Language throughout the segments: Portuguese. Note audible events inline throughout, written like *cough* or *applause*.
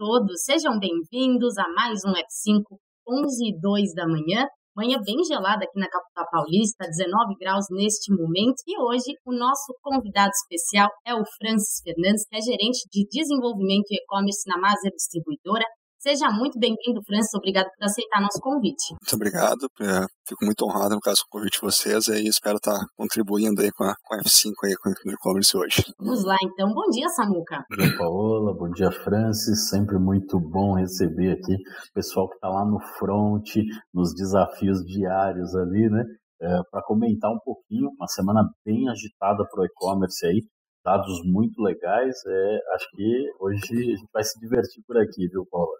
todos, sejam bem-vindos a mais um F5, 11 e 2 da manhã. Manhã bem gelada aqui na capital paulista, 19 graus neste momento. E hoje o nosso convidado especial é o Francis Fernandes, que é gerente de desenvolvimento e e-commerce na Maser Distribuidora. Seja muito bem-vindo, Francis. Obrigado por aceitar nosso convite. Muito obrigado. É, fico muito honrado no caso do convite de vocês e espero estar contribuindo aí com a, com a F5 aí com o e-commerce hoje. Vamos lá, então. Bom dia, Samuca. Bom dia, Paola. Bom dia, Francis. Sempre muito bom receber aqui o pessoal que está lá no front, nos desafios diários ali, né? É, para comentar um pouquinho, uma semana bem agitada para o e-commerce aí, dados muito legais. É, acho que hoje a gente vai se divertir por aqui, viu, Paula?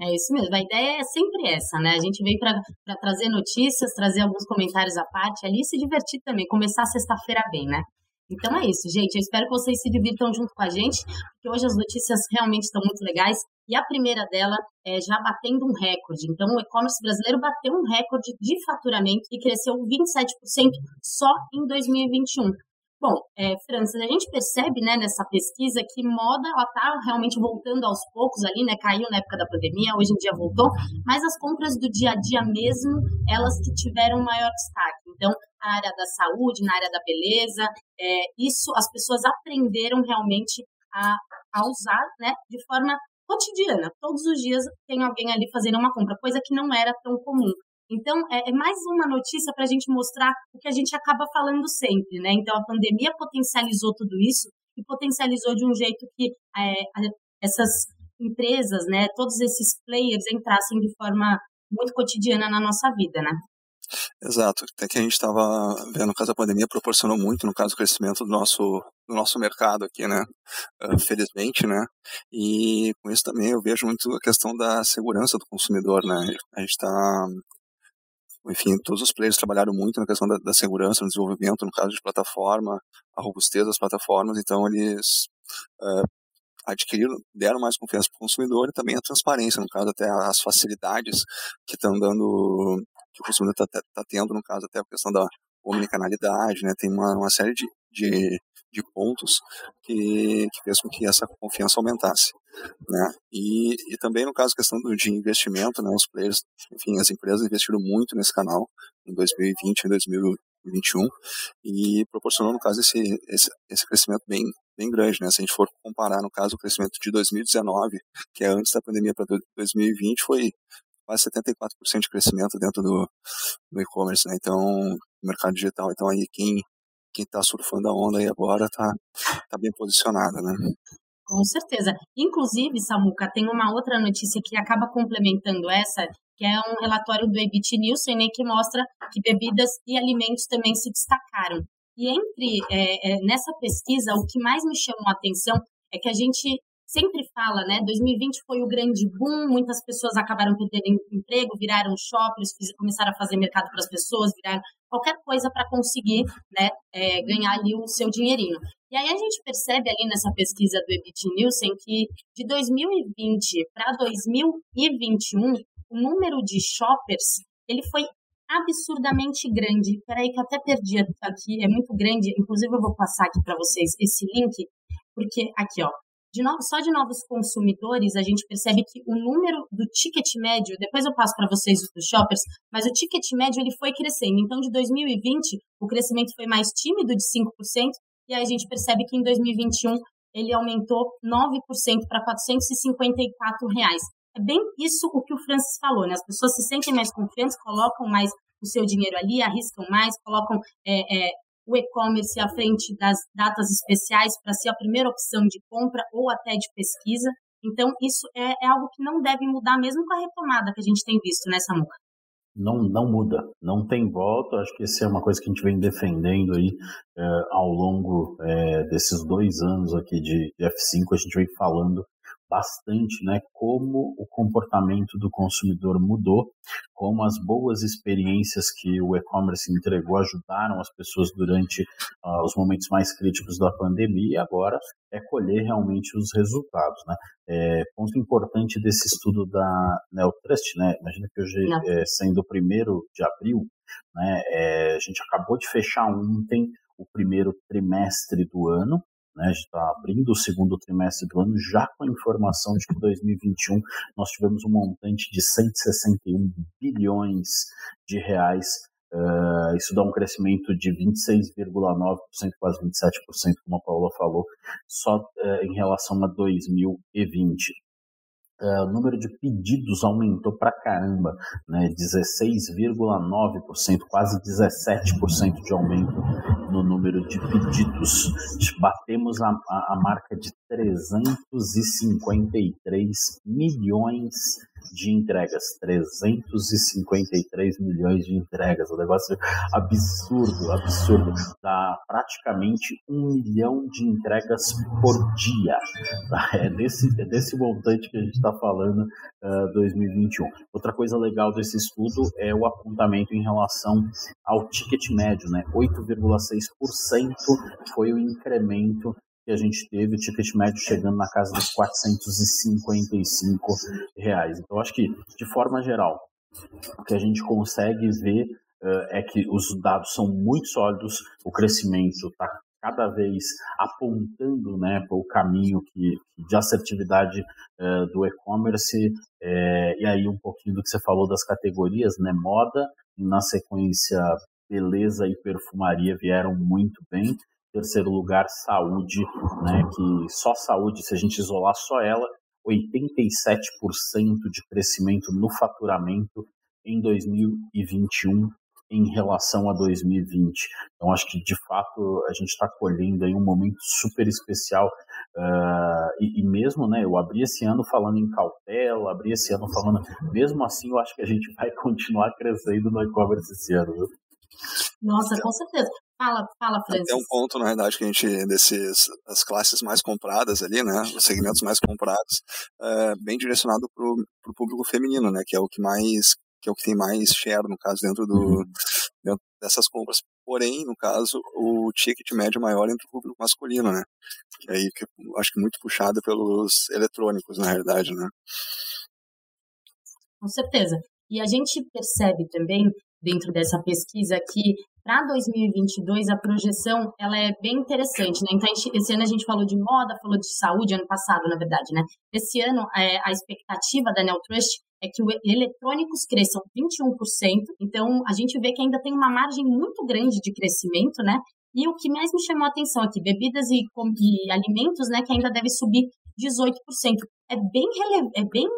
É isso mesmo. A ideia é sempre essa, né? A gente vem para trazer notícias, trazer alguns comentários à parte ali e se divertir também, começar sexta-feira bem, né? Então é isso, gente. Eu espero que vocês se divirtam junto com a gente, porque hoje as notícias realmente estão muito legais. E a primeira dela é já batendo um recorde. Então, o e-commerce brasileiro bateu um recorde de faturamento e cresceu 27% só em 2021. Bom, é, Francis, a gente percebe né, nessa pesquisa que moda está realmente voltando aos poucos ali, né? Caiu na época da pandemia, hoje em dia voltou, mas as compras do dia a dia mesmo, elas que tiveram maior destaque. Então, na área da saúde, na área da beleza, é, isso as pessoas aprenderam realmente a, a usar né, de forma cotidiana. Todos os dias tem alguém ali fazendo uma compra, coisa que não era tão comum. Então, é, é mais uma notícia para a gente mostrar o que a gente acaba falando sempre, né? Então, a pandemia potencializou tudo isso e potencializou de um jeito que é, essas empresas, né, todos esses players entrassem de forma muito cotidiana na nossa vida, né? Exato. Até que a gente estava vendo, no caso da pandemia, proporcionou muito, no caso, o crescimento do nosso, do nosso mercado aqui, né? Uh, felizmente, né? E com isso também eu vejo muito a questão da segurança do consumidor, né? A gente está enfim, todos os players trabalharam muito na questão da, da, segurança, no desenvolvimento, no caso de plataforma, a robustez das plataformas, então eles uh, adquiriram, deram mais confiança para o consumidor e também a transparência, no caso até as facilidades que estão dando, que o consumidor está tá tendo, no caso até a questão da omnicanalidade, né, tem uma, uma série de, de, de pontos que, que fez com que essa confiança aumentasse. Né? E, e também no caso questão do, de investimento, né, os players, enfim, as empresas investiram muito nesse canal em 2020 e 2021 e proporcionou no caso esse, esse, esse crescimento bem bem grande, né? Se a gente for comparar no caso o crescimento de 2019, que é antes da pandemia para 2020, foi quase 74% de crescimento dentro do, do e-commerce, né? Então, mercado digital. Então aí quem quem está surfando a onda aí agora está tá bem posicionado, né? Com certeza. Inclusive, Samuca, tem uma outra notícia que acaba complementando essa, que é um relatório do EBIT Nielsen, né, que mostra que bebidas e alimentos também se destacaram. E entre é, é, nessa pesquisa, o que mais me chamou a atenção é que a gente sempre fala, né? 2020 foi o grande boom, muitas pessoas acabaram perdendo emprego, viraram shoppers, começaram a fazer mercado para as pessoas, viraram qualquer coisa para conseguir, né, é, ganhar ali o seu dinheirinho. E aí a gente percebe ali nessa pesquisa do Ebit Nielsen que de 2020 para 2021 o número de shoppers ele foi absurdamente grande. Peraí que eu até perdi aqui, é muito grande. Inclusive eu vou passar aqui para vocês esse link, porque aqui ó, de novo, só de novos consumidores, a gente percebe que o número do ticket médio, depois eu passo para vocês dos shoppers, mas o ticket médio ele foi crescendo. Então, de 2020, o crescimento foi mais tímido, de 5%, e aí a gente percebe que em 2021 ele aumentou 9% para 454 reais. É bem isso o que o Francis falou, né? As pessoas se sentem mais confiantes, colocam mais o seu dinheiro ali, arriscam mais, colocam é, é, o e-commerce à frente das datas especiais para ser a primeira opção de compra ou até de pesquisa. Então, isso é, é, algo que não deve mudar, mesmo com a retomada que a gente tem visto nessa muca. Não, não muda, não tem volta. Acho que isso é uma coisa que a gente vem defendendo aí é, ao longo é, desses dois anos aqui de F5. A gente vem falando bastante né, como o comportamento do consumidor mudou, como as boas experiências que o e-commerce entregou ajudaram as pessoas durante uh, os momentos mais críticos da pandemia e agora é colher realmente os resultados. Né? É, ponto importante desse estudo da Neotrust, né? imagina que hoje, é, sendo o primeiro de abril, né, é, a gente acabou de fechar ontem o primeiro trimestre do ano, né? A gente está abrindo o segundo trimestre do ano já com a informação de que 2021 nós tivemos um montante de 161 bilhões de reais. Uh, isso dá um crescimento de 26,9%, quase 27%, como a Paula falou, só uh, em relação a 2020. Uh, o número de pedidos aumentou para caramba, né? 16,9%, quase 17% de aumento no número de pedidos. Batemos a, a, a marca de 353 milhões de entregas, 353 milhões de entregas, um negócio absurdo, absurdo, dá praticamente um milhão de entregas por dia, *laughs* é desse, é desse montante que a gente está falando uh, 2021. Outra coisa legal desse estudo é o apontamento em relação ao ticket médio, né, 8,6% foi o incremento que a gente teve, o ticket médio chegando na casa dos 455 reais. Então, acho que, de forma geral, o que a gente consegue ver uh, é que os dados são muito sólidos, o crescimento está cada vez apontando né, para o caminho que, de assertividade uh, do e-commerce, é, e aí um pouquinho do que você falou das categorias, né, moda, e na sequência beleza e perfumaria vieram muito bem, terceiro lugar, saúde, né, que só saúde, se a gente isolar só ela, 87% de crescimento no faturamento em 2021 em relação a 2020. Então, acho que de fato a gente está colhendo aí um momento super especial. Uh, e, e, mesmo, né, eu abri esse ano falando em cautela, abri esse ano falando. Mesmo assim, eu acho que a gente vai *laughs* continuar crescendo no e-commerce esse ano, viu? Nossa, com certeza. Fala, fala, Francis. Tem um ponto, na verdade, que a gente, desses, as classes mais compradas ali, né, os segmentos mais comprados, é, bem direcionado para o público feminino, né, que é o que mais, que é o que tem mais share, no caso, dentro, do, uhum. dentro dessas compras. Porém, no caso, o ticket médio é maior entre o público masculino, né, que aí que acho que muito puxado pelos eletrônicos, na realidade, né. Com certeza. E a gente percebe também dentro dessa pesquisa que para 2022 a projeção ela é bem interessante, né? Então esse ano a gente falou de moda, falou de saúde ano passado, na verdade, né? Esse ano é, a expectativa da Neotrust é que os eletrônicos cresçam 21%, então a gente vê que ainda tem uma margem muito grande de crescimento, né? E o que mais me chamou a atenção aqui, bebidas e, e alimentos, né, que ainda deve subir 18%. É bem, é bem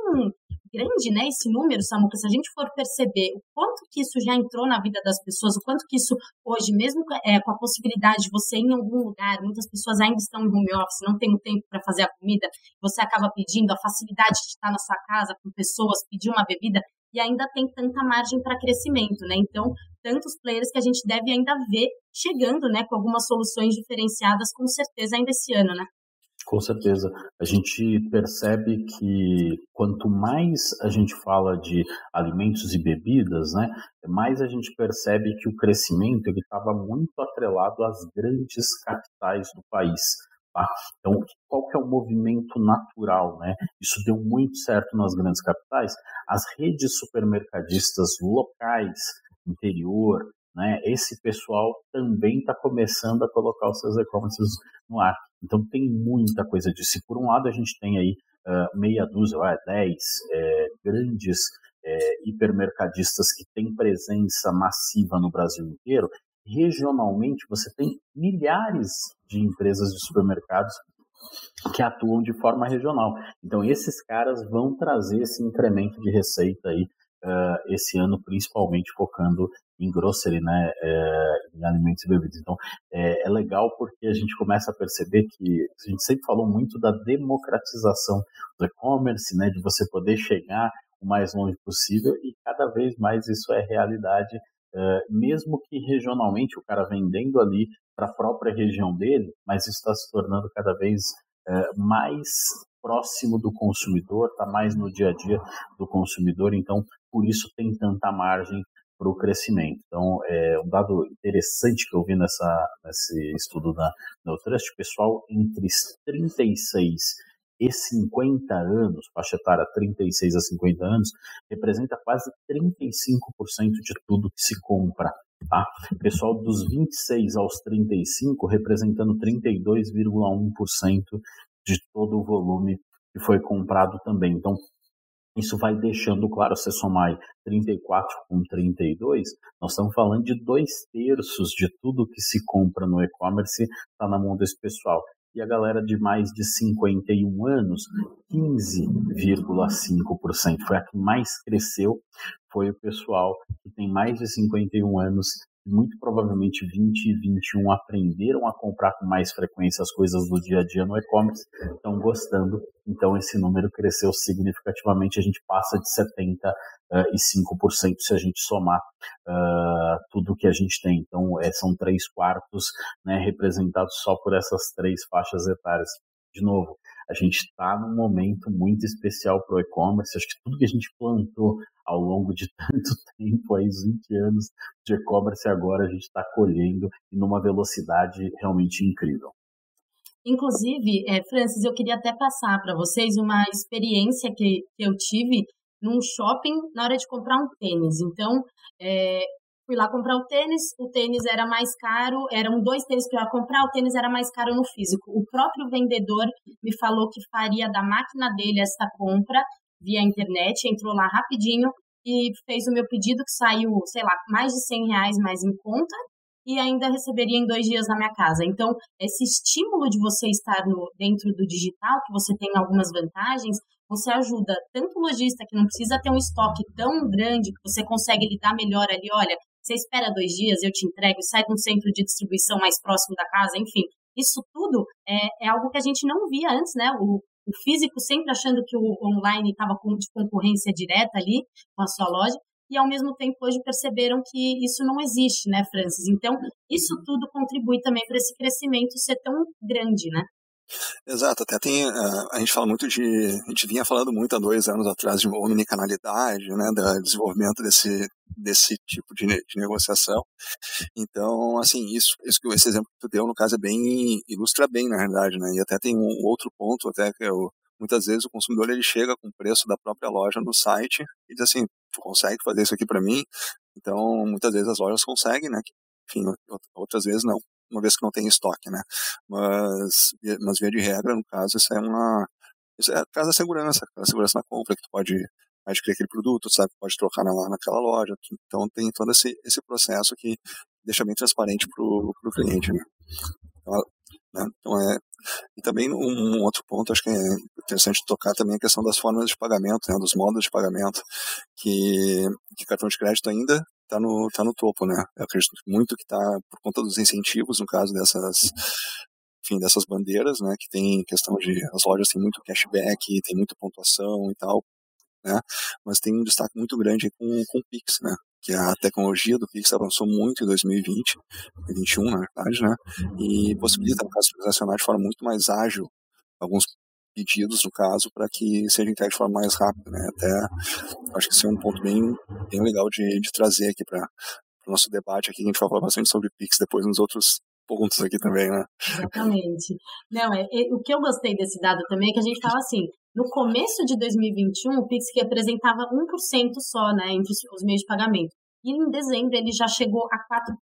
grande, né, esse número, Samuca, se a gente for perceber o quanto que isso já entrou na vida das pessoas, o quanto que isso hoje, mesmo é, com a possibilidade de você ir em algum lugar, muitas pessoas ainda estão em home office, não tem o tempo para fazer a comida, você acaba pedindo a facilidade de estar na sua casa com pessoas, pedir uma bebida, e ainda tem tanta margem para crescimento, né? Então, tantos players que a gente deve ainda ver chegando, né, com algumas soluções diferenciadas, com certeza ainda esse ano, né? Com certeza. A gente percebe que quanto mais a gente fala de alimentos e bebidas, né, mais a gente percebe que o crescimento estava muito atrelado às grandes capitais do país. Tá? Então, qual que é o movimento natural? Né? Isso deu muito certo nas grandes capitais. As redes supermercadistas locais, interior, né, esse pessoal também está começando a colocar os seus e-commerces no ar. Então tem muita coisa disso. E por um lado a gente tem aí uh, meia dúzia, uh, dez é, grandes é, hipermercadistas que têm presença massiva no Brasil inteiro. Regionalmente você tem milhares de empresas de supermercados que atuam de forma regional. Então esses caras vão trazer esse incremento de receita aí uh, esse ano, principalmente focando em grocery, né, é, em alimentos e bebidas. Então, é, é, legal porque a gente começa a perceber que a gente sempre falou muito da democratização do e-commerce, né, de você poder chegar o mais longe possível e cada vez mais isso é realidade, mesmo que regionalmente o cara vendendo ali para a própria região dele, mas isso está se tornando cada vez mais próximo do consumidor, está mais no dia a dia do consumidor, então por isso tem tanta margem para o crescimento. Então, é um dado interessante que eu vi nessa, nesse estudo da Neutrust, pessoal entre 36 e 50 anos, faixa etária 36 a 50 anos, representa quase 35% de tudo que se compra Tá? Pessoal dos 26 aos 35 representando 32,1% de todo o volume que foi comprado também. Então, isso vai deixando claro, se somar 34 com 32, nós estamos falando de dois terços de tudo que se compra no e-commerce está na mão desse pessoal. E a galera de mais de 51 anos, 15,5%. Foi a que mais cresceu, foi o pessoal que tem mais de 51 anos muito provavelmente 20 e 21 aprenderam a comprar com mais frequência as coisas do dia a dia no e-commerce, estão gostando, então esse número cresceu significativamente, a gente passa de 75% se a gente somar uh, tudo que a gente tem. Então é, são três quartos né, representados só por essas três faixas etárias. De novo, a gente está num momento muito especial para o e-commerce. Acho que tudo que a gente plantou ao longo de *laughs* tanto tempo, aí 20 anos de e-commerce, agora a gente está colhendo e numa velocidade realmente incrível. Inclusive, é, Francis, eu queria até passar para vocês uma experiência que, que eu tive num shopping na hora de comprar um tênis. Então, é, Fui lá comprar o tênis, o tênis era mais caro, eram dois tênis que eu ia comprar, o tênis era mais caro no físico. O próprio vendedor me falou que faria da máquina dele esta compra via internet, entrou lá rapidinho e fez o meu pedido, que saiu, sei lá, mais de 100 reais mais em conta, e ainda receberia em dois dias na minha casa. Então, esse estímulo de você estar no, dentro do digital, que você tem algumas vantagens, você ajuda tanto o lojista que não precisa ter um estoque tão grande que você consegue lidar melhor ali, olha, você espera dois dias, eu te entrego, sai de um centro de distribuição mais próximo da casa, enfim. Isso tudo é, é algo que a gente não via antes, né? O, o físico sempre achando que o online estava com de concorrência direta ali com a sua loja, e ao mesmo tempo hoje perceberam que isso não existe, né, Francis? Então, isso tudo contribui também para esse crescimento ser tão grande, né? Exato, até tem, uh, a gente fala muito de, a gente vinha falando muito há dois anos atrás de omnicanalidade, né, do desenvolvimento desse, desse tipo de, de negociação. Então, assim, isso, isso esse exemplo que tu deu, no caso, é bem, ilustra bem, na realidade, né, e até tem um outro ponto, até que eu, muitas vezes o consumidor, ele chega com o preço da própria loja no site e diz assim, tu consegue fazer isso aqui para mim? Então, muitas vezes as lojas conseguem, né, enfim, outras vezes não uma vez que não tem estoque, né? Mas, mas via de regra, no caso, isso é uma, isso é a segurança, a segurança na compra, que tu pode adquirir aquele produto, sabe, pode trocar na, naquela loja, então tem todo esse, esse processo que deixa bem transparente para o cliente, né? Então, né? então, é, e também um, outro ponto, acho que é interessante tocar também a questão das formas de pagamento, né, dos modos de pagamento, que, que cartão de crédito ainda está no, tá no topo, né? Eu acredito muito que está por conta dos incentivos, no caso dessas, enfim, dessas bandeiras, né? Que tem questão de, as lojas têm muito cashback, tem muita pontuação e tal, né? Mas tem um destaque muito grande com, com o Pix, né? Que a tecnologia do Pix avançou muito em 2020, 2021, na verdade, né? E possibilita, no caso, transacionar de forma muito mais ágil alguns pedidos, no caso, para que seja entregue de forma mais rápida. Né? Até acho que esse é um ponto bem, bem legal de, de trazer aqui para o nosso debate aqui. A gente vai falar bastante sobre Pix depois nos outros pontos aqui também, né? Exatamente. Não, é, é, o que eu gostei desse dado também é que a gente fala assim, no começo de 2021, o Pix representava 1% só, né, entre os, os meios de pagamento e em dezembro ele já chegou a 4%.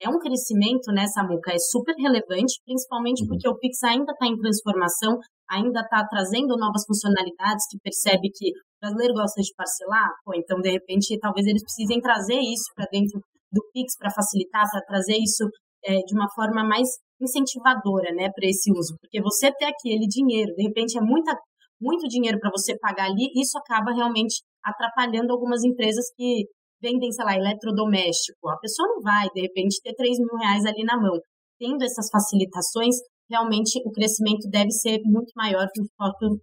É um crescimento, né, Samuca? É super relevante, principalmente uhum. porque o Pix ainda está em transformação, ainda está trazendo novas funcionalidades, que percebe que o brasileiro gosta de parcelar, pô, então de repente talvez eles precisem trazer isso para dentro do Pix para facilitar, para trazer isso é, de uma forma mais incentivadora, né, para esse uso, porque você ter aquele dinheiro, de repente é muita, muito dinheiro para você pagar ali, isso acaba realmente atrapalhando algumas empresas que vendem, sei lá, eletrodoméstico. A pessoa não vai, de repente, ter 3 mil reais ali na mão. Tendo essas facilitações, realmente o crescimento deve ser muito maior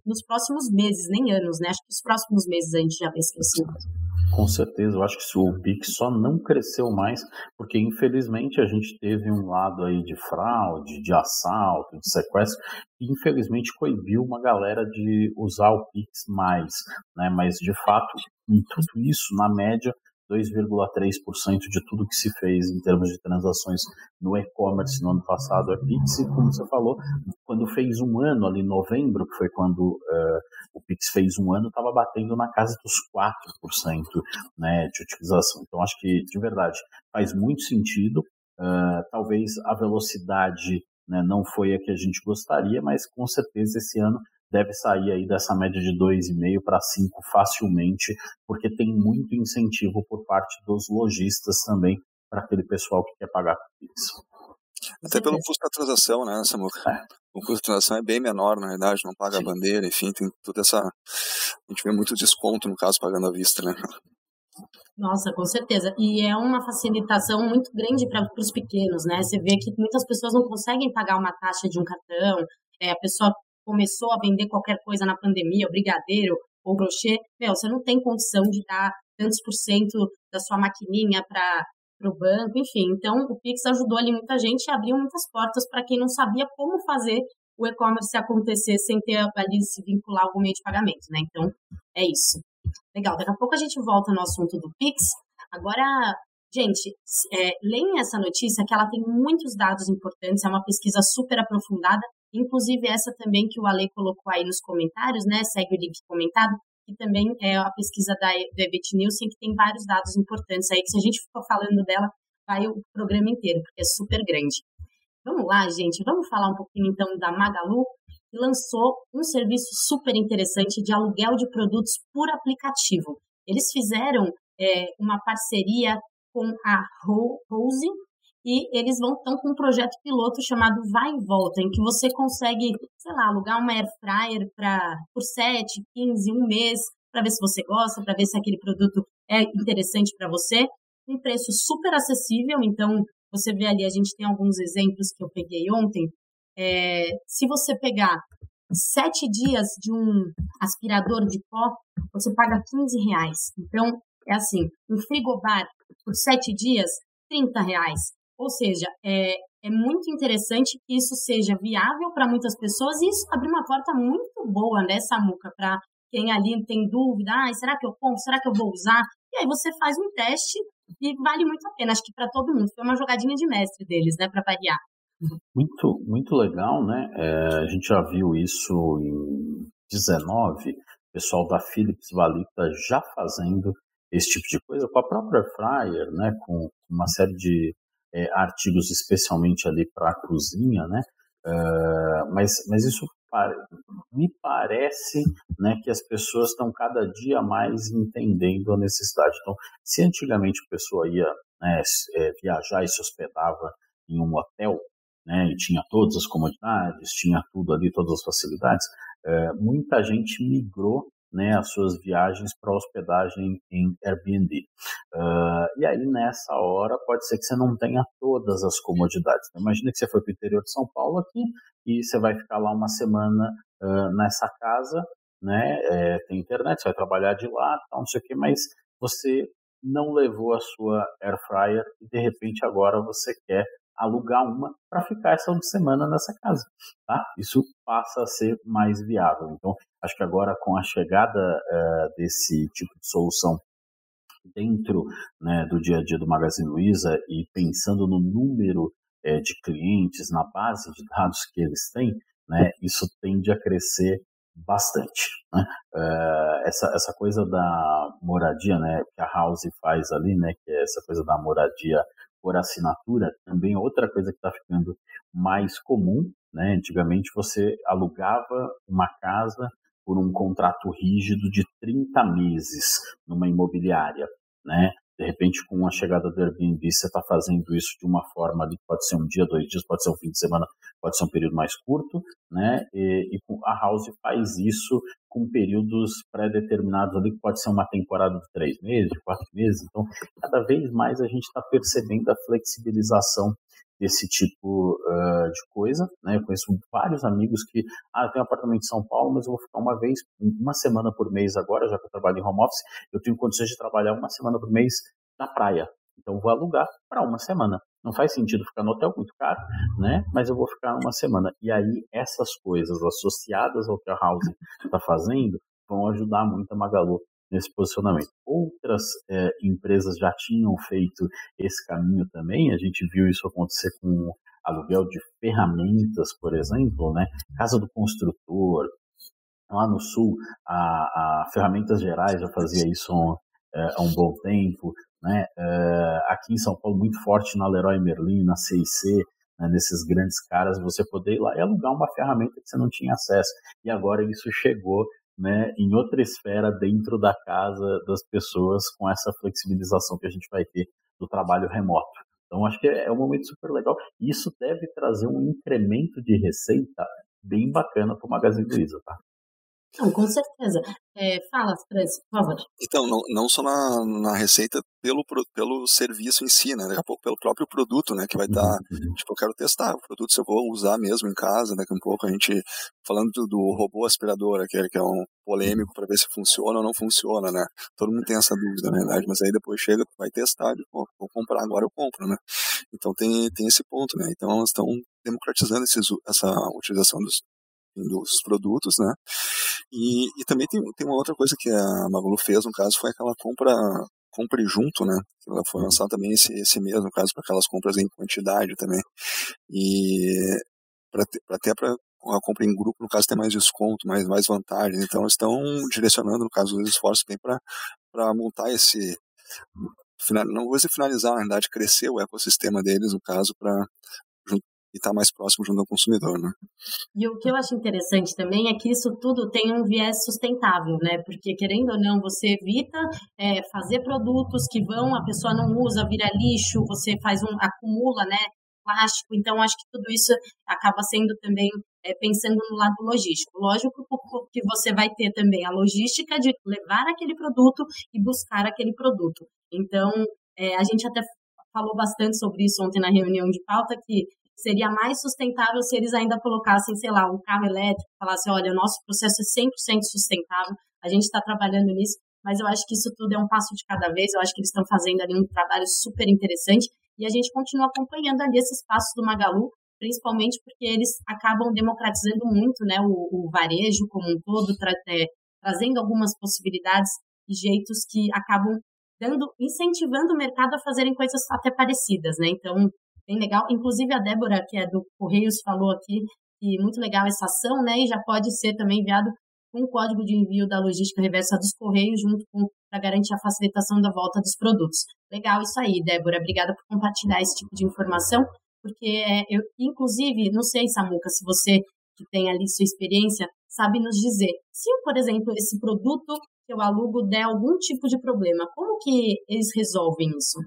nos próximos meses, nem anos, né? Acho que os próximos meses a gente já vê esse crescimento. Com certeza, eu acho que o Pix só não cresceu mais porque infelizmente a gente teve um lado aí de fraude, de assalto, de sequestro, que infelizmente coibiu uma galera de usar o Pix mais, né? Mas de fato, em tudo isso, na média, 2,3% de tudo que se fez em termos de transações no e-commerce no ano passado é Pix, e como você falou, quando fez um ano, ali em novembro, que foi quando uh, o Pix fez um ano, estava batendo na casa dos 4% né, de utilização. Então, acho que, de verdade, faz muito sentido. Uh, talvez a velocidade né, não foi a que a gente gostaria, mas com certeza esse ano deve sair aí dessa média de 2,5 para 5 facilmente, porque tem muito incentivo por parte dos lojistas também para aquele pessoal que quer pagar por Pix. Até pelo custo da transação, né, Samuca? É. O custo da transação é bem menor, na verdade, não paga Sim. a bandeira, enfim, tem toda essa. A gente vê muito desconto, no caso, pagando à vista, né? Nossa, com certeza. E é uma facilitação muito grande para os pequenos, né? Você vê que muitas pessoas não conseguem pagar uma taxa de um cartão, é, a pessoa começou a vender qualquer coisa na pandemia, o brigadeiro ou brochê, meu, você não tem condição de dar tantos por cento da sua maquininha para o banco, enfim. Então, o Pix ajudou ali muita gente e abriu muitas portas para quem não sabia como fazer o e-commerce acontecer sem ter ali se vincular algum meio de pagamento, né? Então, é isso. Legal, daqui a pouco a gente volta no assunto do Pix. Agora, gente, é, leem essa notícia que ela tem muitos dados importantes, é uma pesquisa super aprofundada Inclusive, essa também que o Ale colocou aí nos comentários, né? Segue o link comentado, que também é a pesquisa da, EBIT Nielsen, que tem vários dados importantes aí, que se a gente for falando dela, vai o programa inteiro, porque é super grande. Vamos lá, gente, vamos falar um pouquinho então da Magalu, que lançou um serviço super interessante de aluguel de produtos por aplicativo. Eles fizeram é, uma parceria com a Rose, e eles vão estão com um projeto piloto chamado Vai e Volta, em que você consegue, sei lá, alugar uma air fryer para por 7, 15, um mês, para ver se você gosta, para ver se aquele produto é interessante para você, um preço super acessível, então você vê ali, a gente tem alguns exemplos que eu peguei ontem. É, se você pegar sete dias de um aspirador de pó, você paga 15 reais. Então, é assim, um frigobar por sete dias, 30 reais. Ou seja, é, é muito interessante que isso seja viável para muitas pessoas e isso abre uma porta muito boa, né, Samuca, para quem ali tem dúvida, ah, será que eu compro, será que eu vou usar? E aí você faz um teste e vale muito a pena, acho que para todo mundo. Foi uma jogadinha de mestre deles, né, para variar. Muito, muito legal, né? É, a gente já viu isso em 19, o pessoal da Philips Valita já fazendo esse tipo de coisa com a própria Fryer, né? Com uma série de é, artigos especialmente ali para a cozinha, né? Uh, mas, mas isso me parece né, que as pessoas estão cada dia mais entendendo a necessidade. Então, se antigamente a pessoa ia né, é, viajar e se hospedava em um hotel, né, e tinha todas as comodidades, tinha tudo ali, todas as facilidades, é, muita gente migrou né, as suas viagens para hospedagem em Airbnb. Uh, e aí, nessa hora, pode ser que você não tenha todas as comodidades. Então, imagina que você foi para o interior de São Paulo aqui e você vai ficar lá uma semana uh, nessa casa, né, é, tem internet, você vai trabalhar de lá, tal, não sei o que, mas você não levou a sua air fryer e de repente agora você quer alugar uma para ficar essa semana nessa casa. Tá? Isso passa a ser mais viável. Então, acho que agora com a chegada uh, desse tipo de solução dentro né, do dia a dia do Magazine Luiza e pensando no número é, de clientes, na base de dados que eles têm, né, isso tende a crescer bastante. Né? Uh, essa, essa coisa da moradia, né, que a House faz ali, né, que é essa coisa da moradia por assinatura também outra coisa que está ficando mais comum. Né? Antigamente você alugava uma casa por um contrato rígido de 30 meses numa imobiliária. Né? De repente, com a chegada do Airbnb, você está fazendo isso de uma forma ali, pode ser um dia, dois dias, pode ser um fim de semana, pode ser um período mais curto, né? E, e a House faz isso com períodos pré-determinados ali, que pode ser uma temporada de três meses, quatro meses. Então, cada vez mais a gente está percebendo a flexibilização desse tipo uh, de coisa. Né? Eu conheço vários amigos que, ah, eu tenho um apartamento em São Paulo, mas eu vou ficar uma vez, uma semana por mês agora, já que eu trabalho em home office, eu tenho condições de trabalhar uma semana por mês na praia. Então vou alugar para uma semana. Não faz sentido ficar no hotel muito caro, né? Mas eu vou ficar uma semana. E aí essas coisas associadas ao que a House está fazendo vão ajudar muito a Magalu nesse posicionamento. Outras é, empresas já tinham feito esse caminho também, a gente viu isso acontecer com aluguel de ferramentas, por exemplo, né? Casa do construtor, lá no sul, a, a Ferramentas Gerais já fazia isso há, é, há um bom tempo, né? É, aqui em São Paulo, muito forte na Leroy Merlin, na CIC, né, nesses grandes caras, você poder ir lá e alugar uma ferramenta que você não tinha acesso. E agora isso chegou né, em outra esfera dentro da casa das pessoas com essa flexibilização que a gente vai ter do trabalho remoto. Então, acho que é um momento super legal. Isso deve trazer um incremento de receita bem bacana para o Magazine Luiza, tá? Não, com certeza. É, fala, Francis, por favor. Então, não, não só na, na receita pelo, pelo serviço em si, né? Daqui a pouco pelo próprio produto, né? Que vai estar, tá, uhum. tipo, eu quero testar o produto, se eu vou usar mesmo em casa, daqui a pouco a gente, falando do, do robô aspirador, aquele que é um polêmico para ver se funciona ou não funciona, né? Todo mundo tem essa dúvida, na verdade, mas aí depois chega, vai testar, pô, vou comprar agora, eu compro, né? Então tem, tem esse ponto, né? Então elas estão democratizando esses, essa utilização dos, dos produtos, né? E, e também tem, tem uma outra coisa que a Magalu fez, no caso, foi aquela compra compre junto, né? Ela foi uhum. lançada também esse, esse mês, no caso, para aquelas compras em quantidade também. E para até para a compra em grupo, no caso, ter mais desconto, mais, mais vantagens. Então, eles estão direcionando, no caso, os esforços bem para montar esse. Não vou dizer finalizar, na verdade, crescer o ecossistema deles, no caso, para e estar tá mais próximo junto ao consumidor, né? E o que eu acho interessante também é que isso tudo tem um viés sustentável, né? Porque querendo ou não, você evita é, fazer produtos que vão, a pessoa não usa, vira lixo, você faz um acumula, né? Plástico, então acho que tudo isso acaba sendo também é, pensando no lado logístico. Lógico que você vai ter também a logística de levar aquele produto e buscar aquele produto. Então, é, a gente até falou bastante sobre isso ontem na reunião de pauta, que seria mais sustentável se eles ainda colocassem, sei lá, um carro elétrico, falassem, olha, o nosso processo é 100% sustentável, a gente está trabalhando nisso, mas eu acho que isso tudo é um passo de cada vez, eu acho que eles estão fazendo ali um trabalho super interessante e a gente continua acompanhando ali esses passos do Magalu, principalmente porque eles acabam democratizando muito né, o, o varejo como um todo, tra é, trazendo algumas possibilidades e jeitos que acabam dando, incentivando o mercado a fazerem coisas até parecidas, né? Então, bem legal. Inclusive a Débora, que é do Correios, falou aqui que muito legal essa ação, né? E já pode ser também enviado o código de envio da logística reversa dos Correios, junto com para garantir a facilitação da volta dos produtos. Legal isso aí, Débora. Obrigada por compartilhar esse tipo de informação, porque é, eu, inclusive, não sei, Samuca, se você que tem ali sua experiência, sabe nos dizer se, por exemplo, esse produto que eu alugo der algum tipo de problema, como que eles resolvem isso?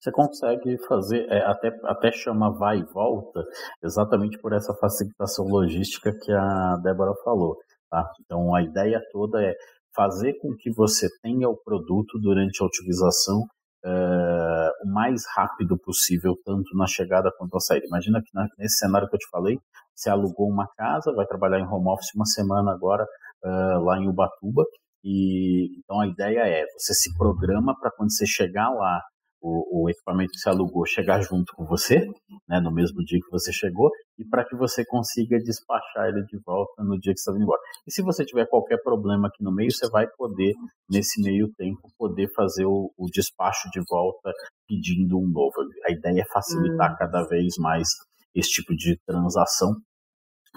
Você consegue fazer, é, até, até chama vai e volta, exatamente por essa facilitação logística que a Débora falou. Tá? Então, a ideia toda é fazer com que você tenha o produto durante a utilização é, o mais rápido possível, tanto na chegada quanto na saída. Imagina que na, nesse cenário que eu te falei, você alugou uma casa, vai trabalhar em home office uma semana agora é, lá em Ubatuba, e então a ideia é você se programa para quando você chegar lá o, o, equipamento que você alugou chegar junto com você, né, no mesmo dia que você chegou, e para que você consiga despachar ele de volta no dia que você está indo embora. E se você tiver qualquer problema aqui no meio, você vai poder, nesse meio tempo, poder fazer o, o despacho de volta pedindo um novo. A ideia é facilitar hum. cada vez mais esse tipo de transação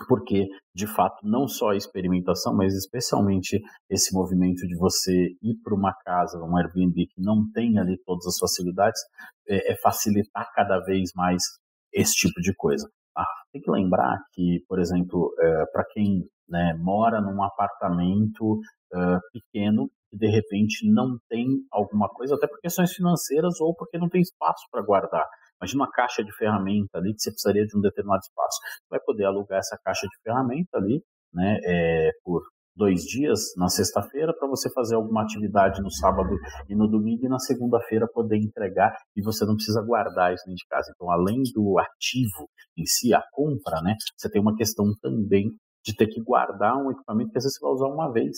porque de fato não só a experimentação, mas especialmente esse movimento de você ir para uma casa, um Airbnb que não tem ali todas as facilidades, é, é facilitar cada vez mais esse tipo de coisa. Ah, tem que lembrar que, por exemplo, é, para quem né, mora num apartamento uh, pequeno e de repente não tem alguma coisa, até por questões financeiras ou porque não tem espaço para guardar. Imagina uma caixa de ferramenta ali que você precisaria de um determinado espaço. Vai poder alugar essa caixa de ferramenta ali, né, é, por dois dias na sexta-feira para você fazer alguma atividade no sábado e no domingo e na segunda-feira poder entregar e você não precisa guardar isso dentro de casa. Então, além do ativo em si, a compra, né, você tem uma questão também de ter que guardar um equipamento que às vezes você vai usar uma vez.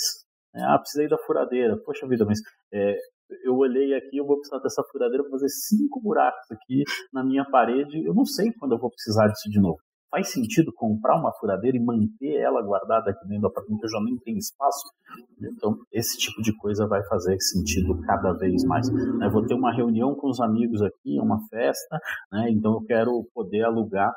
Né? Ah, precisei da furadeira. Poxa vida, mas é, eu olhei aqui, eu vou precisar dessa furadeira para fazer cinco buracos aqui na minha parede. Eu não sei quando eu vou precisar disso de novo. faz sentido comprar uma furadeira e manter ela guardada aqui dentro do apartamento, eu já nem tenho espaço. Então, esse tipo de coisa vai fazer sentido cada vez mais. Eu vou ter uma reunião com os amigos aqui, uma festa, né? então eu quero poder alugar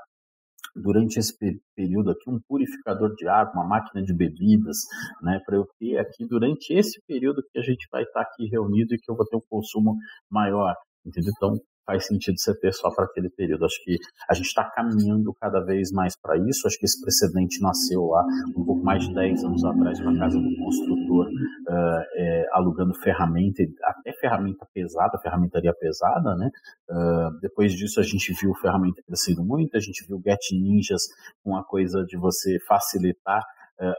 durante esse período aqui um purificador de água, uma máquina de bebidas, né, para eu ter aqui durante esse período que a gente vai estar aqui reunido e que eu vou ter um consumo maior, entendeu? Então faz sentido você ter só para aquele período. Acho que a gente está caminhando cada vez mais para isso. Acho que esse precedente nasceu lá um pouco mais de 10 anos atrás, na casa do construtor, uh, é, alugando ferramenta, até ferramenta pesada, ferramentaria pesada, né? Uh, depois disso a gente viu ferramenta crescendo muito, a gente viu Get Ninjas com a coisa de você facilitar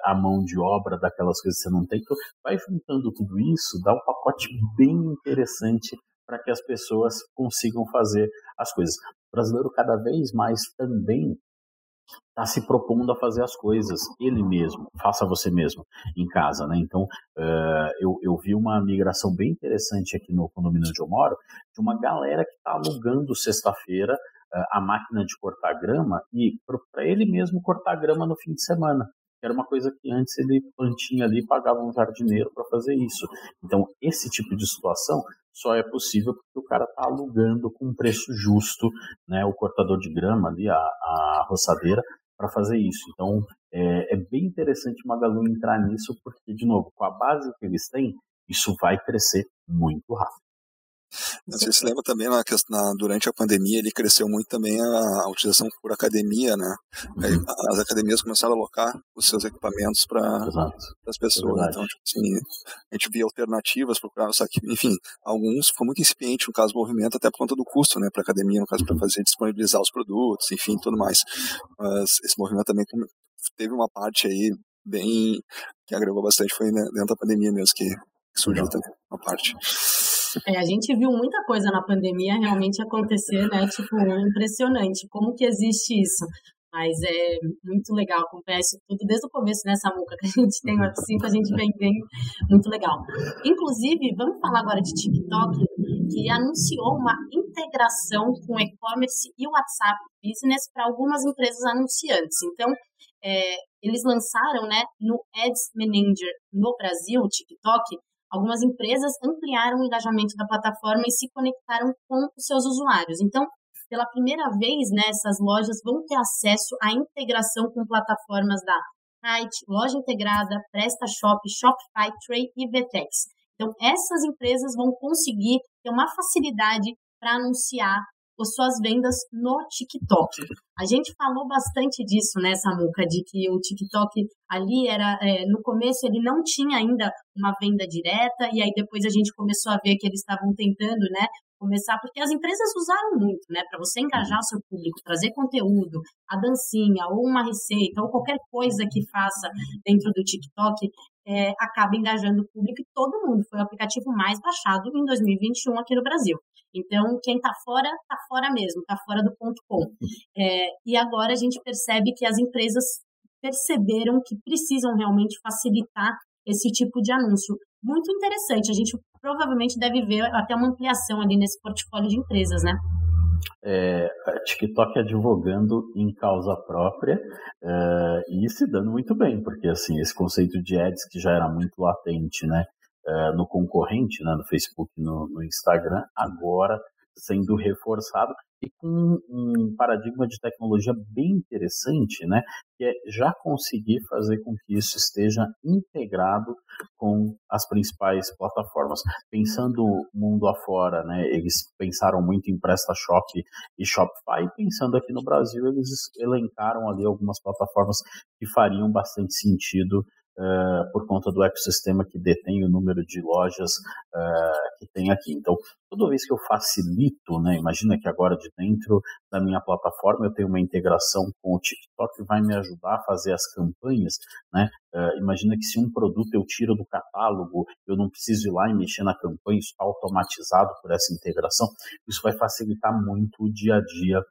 a mão de obra daquelas coisas que você não tem. Então, vai juntando tudo isso, dá um pacote bem interessante para que as pessoas consigam fazer as coisas. O brasileiro cada vez mais também está se propondo a fazer as coisas ele mesmo, faça você mesmo em casa, né? Então uh, eu, eu vi uma migração bem interessante aqui no condomínio onde eu moro, de uma galera que está alugando sexta-feira uh, a máquina de cortar grama e para ele mesmo cortar grama no fim de semana era uma coisa que antes ele plantinha ali pagava um jardineiro para fazer isso. Então, esse tipo de situação só é possível porque o cara está alugando com um preço justo, né, o cortador de grama ali, a, a roçadeira, para fazer isso. Então, é, é, bem interessante o Magalu entrar nisso, porque, de novo, com a base que eles têm, isso vai crescer muito rápido. Você se lembra também na, na, durante a pandemia ele cresceu muito também a, a utilização por academia, né? Uhum. As academias começaram a alocar os seus equipamentos para as pessoas. É então, tipo assim, a gente via alternativas, procurava, só que, enfim, alguns ficou muito incipiente no caso do movimento, até por conta do custo, né, para a academia, no caso, para uhum. fazer disponibilizar os produtos, enfim, tudo mais. Mas esse movimento também teve uma parte aí bem que agregou bastante, foi né, dentro da pandemia mesmo que surgiu também uma parte. É, a gente viu muita coisa na pandemia realmente acontecer, né? Tipo, impressionante. Como que existe isso? Mas é muito legal acompanhar isso tudo desde o começo, né, Samuca? Que a gente tem o F5, a gente vem bem, muito legal. Inclusive, vamos falar agora de TikTok, que anunciou uma integração com e-commerce e WhatsApp Business para algumas empresas anunciantes. Então, é, eles lançaram, né, no Ads Manager no Brasil, o TikTok, Algumas empresas ampliaram o engajamento da plataforma e se conectaram com os seus usuários. Então, pela primeira vez, né, essas lojas vão ter acesso à integração com plataformas da Kite, Loja Integrada, PrestaShop, Shopify, Tray e Vtex. Então, essas empresas vão conseguir ter uma facilidade para anunciar as suas vendas no TikTok. A gente falou bastante disso, né, Samuca, de que o TikTok ali era, é, no começo ele não tinha ainda uma venda direta, e aí depois a gente começou a ver que eles estavam tentando, né, começar, porque as empresas usaram muito, né, para você engajar seu público, trazer conteúdo, a dancinha, ou uma receita, ou qualquer coisa que faça dentro do TikTok, é, acaba engajando o público e todo mundo. Foi o aplicativo mais baixado em 2021 aqui no Brasil. Então, quem está fora, está fora mesmo, está fora do ponto com. É, e agora a gente percebe que as empresas perceberam que precisam realmente facilitar esse tipo de anúncio. Muito interessante. A gente provavelmente deve ver até uma ampliação ali nesse portfólio de empresas, né? É, TikTok advogando em causa própria é, e se dando muito bem, porque assim esse conceito de ads que já era muito latente, né, é, no concorrente, né, no Facebook, no, no Instagram, agora sendo reforçado e com um paradigma de tecnologia bem interessante, né, que é já conseguir fazer com que isso esteja integrado com as principais plataformas. Pensando mundo afora, né, eles pensaram muito em PrestaShop e Shopify, pensando aqui no Brasil, eles elencaram ali algumas plataformas que fariam bastante sentido uh, por conta do ecossistema que detém o número de lojas uh, que tem aqui. Então, toda vez que eu facilito, né, imagina que agora de dentro da minha plataforma eu tenho uma integração com o TikTok que vai me ajudar a fazer as campanhas, né? Uh, imagina que se um produto eu tiro do catálogo, eu não preciso ir lá e mexer na campanha, isso está automatizado por essa integração, isso vai facilitar muito o dia a dia